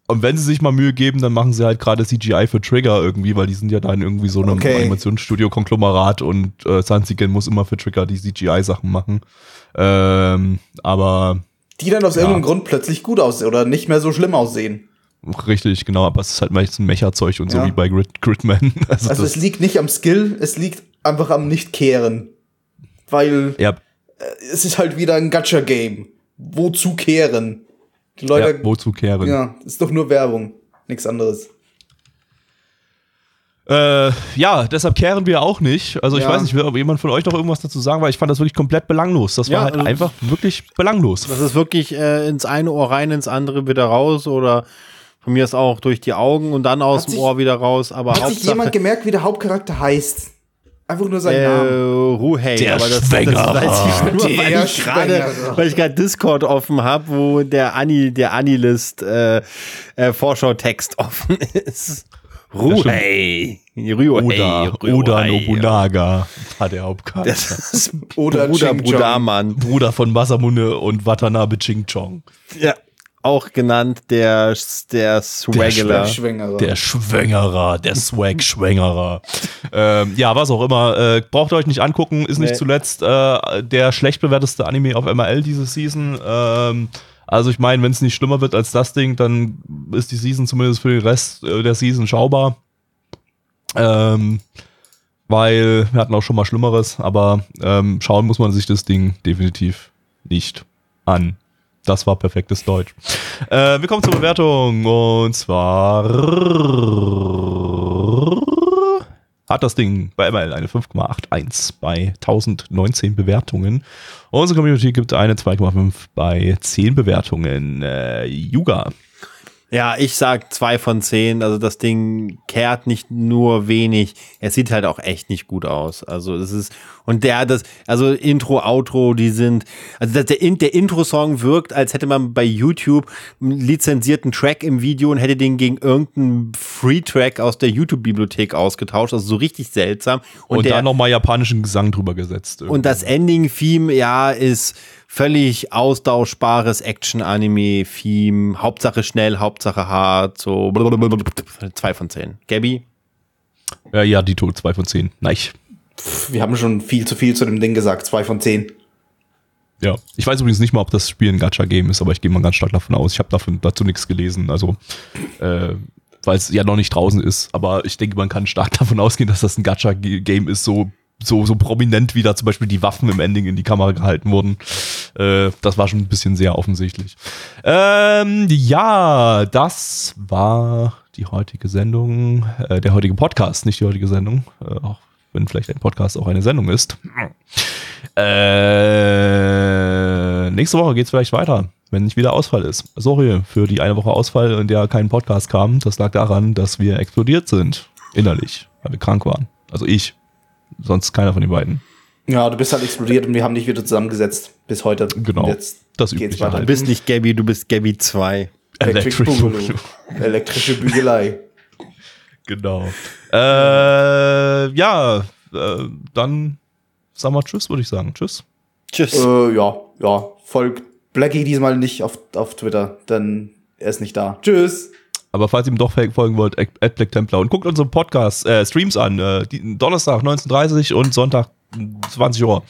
Und wenn sie sich mal Mühe geben, dann machen sie halt gerade CGI für Trigger irgendwie, weil die sind ja da in irgendwie so einem Okay. Animationsstudio-Konglomerat und äh, Sansigen muss immer für Trigger die CGI-Sachen machen. Ähm, aber Die dann aus Ja. irgendeinem Grund plötzlich gut aussehen oder nicht mehr so schlimm aussehen. Richtig, genau, aber es ist halt meistens ein Mecha-Zeug und so Ja. wie bei Grid Gridman. Also, Also es liegt nicht am Skill, es liegt einfach am Nicht-Kehren. Weil ja, es ist halt wieder ein Gacha-Game. Wozu kehren? Die ja, Leute, wozu kehren? ja, ist doch nur Werbung. Nichts anderes. Äh, ja, deshalb kehren wir auch nicht. Also ich Ja. weiß nicht, will ob jemand von euch noch irgendwas dazu sagen, weil ich fand das wirklich komplett belanglos. Das Ja, war halt also- einfach wirklich belanglos. Das ist wirklich äh, ins eine Ohr rein, ins andere wieder raus oder von mir ist auch durch die Augen und dann aus Hat dem sich- Ohr wieder raus. Aber Hat sich Hauptsache, jemand gemerkt, wie der Hauptcharakter heißt? Einfach nur seinen äh, Namen. Ruhei, Der aber das, das Schwängerer. weiß ich nur, weil Der ich gerade, weil ich gerade Discord offen habe, wo der Ani, der Anilist äh, äh, Vorschau-Text offen ist. Ruhei. Ruhei. Oda, Nobunaga war der Hauptcharakter. Das ist Oder Bruder Chong. Brudermann. Bruder von Masamune und Watanabe Ching Chong. Ja. Auch genannt der, der Swaggler. Schwängerer. Der Schwängerer, der Swag-Schwängerer. ähm, ja, was auch immer. Äh, braucht ihr euch nicht angucken. Ist nicht Nee. zuletzt äh, der schlecht bewerteste Anime auf MRL diese Season. Ähm, also ich meine, wenn es nicht schlimmer wird als das Ding, dann ist die Season zumindest für den Rest äh, der Season schaubar. Ähm, weil wir hatten auch schon mal Schlimmeres, aber ähm, schauen muss man sich das Ding definitiv nicht an. Das war perfektes Deutsch. Äh, wir kommen zur Bewertung und zwar hat das Ding bei ML eine 5,81 bei 1019 Bewertungen. Unsere Community gibt eine 2,5 bei 10 Bewertungen. Äh, Yuga. Ja, ich sag zwei von zehn. Also das Ding kehrt nicht nur wenig, es sieht halt auch echt nicht gut aus. Also es ist und der das also Intro, Outro, die sind also der der, der Intro-Song wirkt, als hätte man bei YouTube einen lizenzierten Track im Video und hätte den gegen irgendeinen Free-Track aus der YouTube-Bibliothek ausgetauscht. Also so richtig seltsam. Und, Und, der, dann nochmal japanischen Gesang drüber gesetzt. und das Ending-Theme, ja, ist völlig austauschbares Action-Anime-Theme. Hauptsache schnell, Hauptsache hart. So zwei von zehn. Gabby? Ja, ja, die Tod 2 von 10. Nein. Wir haben schon viel zu viel zu dem Ding gesagt. Zwei von zehn. Ja. Ich weiß übrigens nicht mal, ob das Spiel ein Gacha-Game ist, aber ich gehe mal ganz stark davon aus. Ich habe davon dazu nichts gelesen. Also, äh, weil es ja noch nicht draußen ist. Aber ich denke, man kann stark davon ausgehen, dass das ein Gacha-Game ist, so, so, so prominent wie da zum Beispiel die Waffen im Ending in die Kamera gehalten wurden. Äh, das war schon ein bisschen sehr offensichtlich. Ähm, ja, das war die heutige Sendung, äh, der heutige Podcast, nicht die heutige Sendung, äh, auch wenn vielleicht ein Podcast auch eine Sendung ist. Äh, nächste Woche geht's vielleicht weiter, wenn nicht wieder Ausfall ist. Sorry für die eine Woche Ausfall, in der kein Podcast kam. Das lag daran, dass wir explodiert sind, innerlich, weil wir krank waren. Also ich, sonst keiner von den beiden. Ja, du bist halt explodiert und wir haben dich wieder zusammengesetzt bis heute. Genau. Und jetzt Das geht's weiter. halt. Du bist nicht Gabby, du bist Gabby 2. Electric Electric Boogaloo. Elektrische Bügelei. Genau. Äh, ja, äh, dann sag mal Tschüss, würde ich sagen. Tschüss. Tschüss. äh, ja, ja. Folgt Blackie diesmal nicht auf, auf Twitter, denn er ist nicht da. Tschüss. Aber falls ihr ihm doch folgen wollt, at Black Templar und guckt unsere Podcast, äh, Streams an. Äh, die, Donnerstag 19.30 und Sonntag 20 Uhr.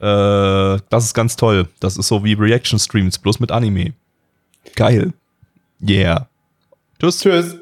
Äh, das ist ganz toll. Das ist so wie Reaction Streams, bloß mit Anime. Geil. Yeah. Tschüss. Tschüss.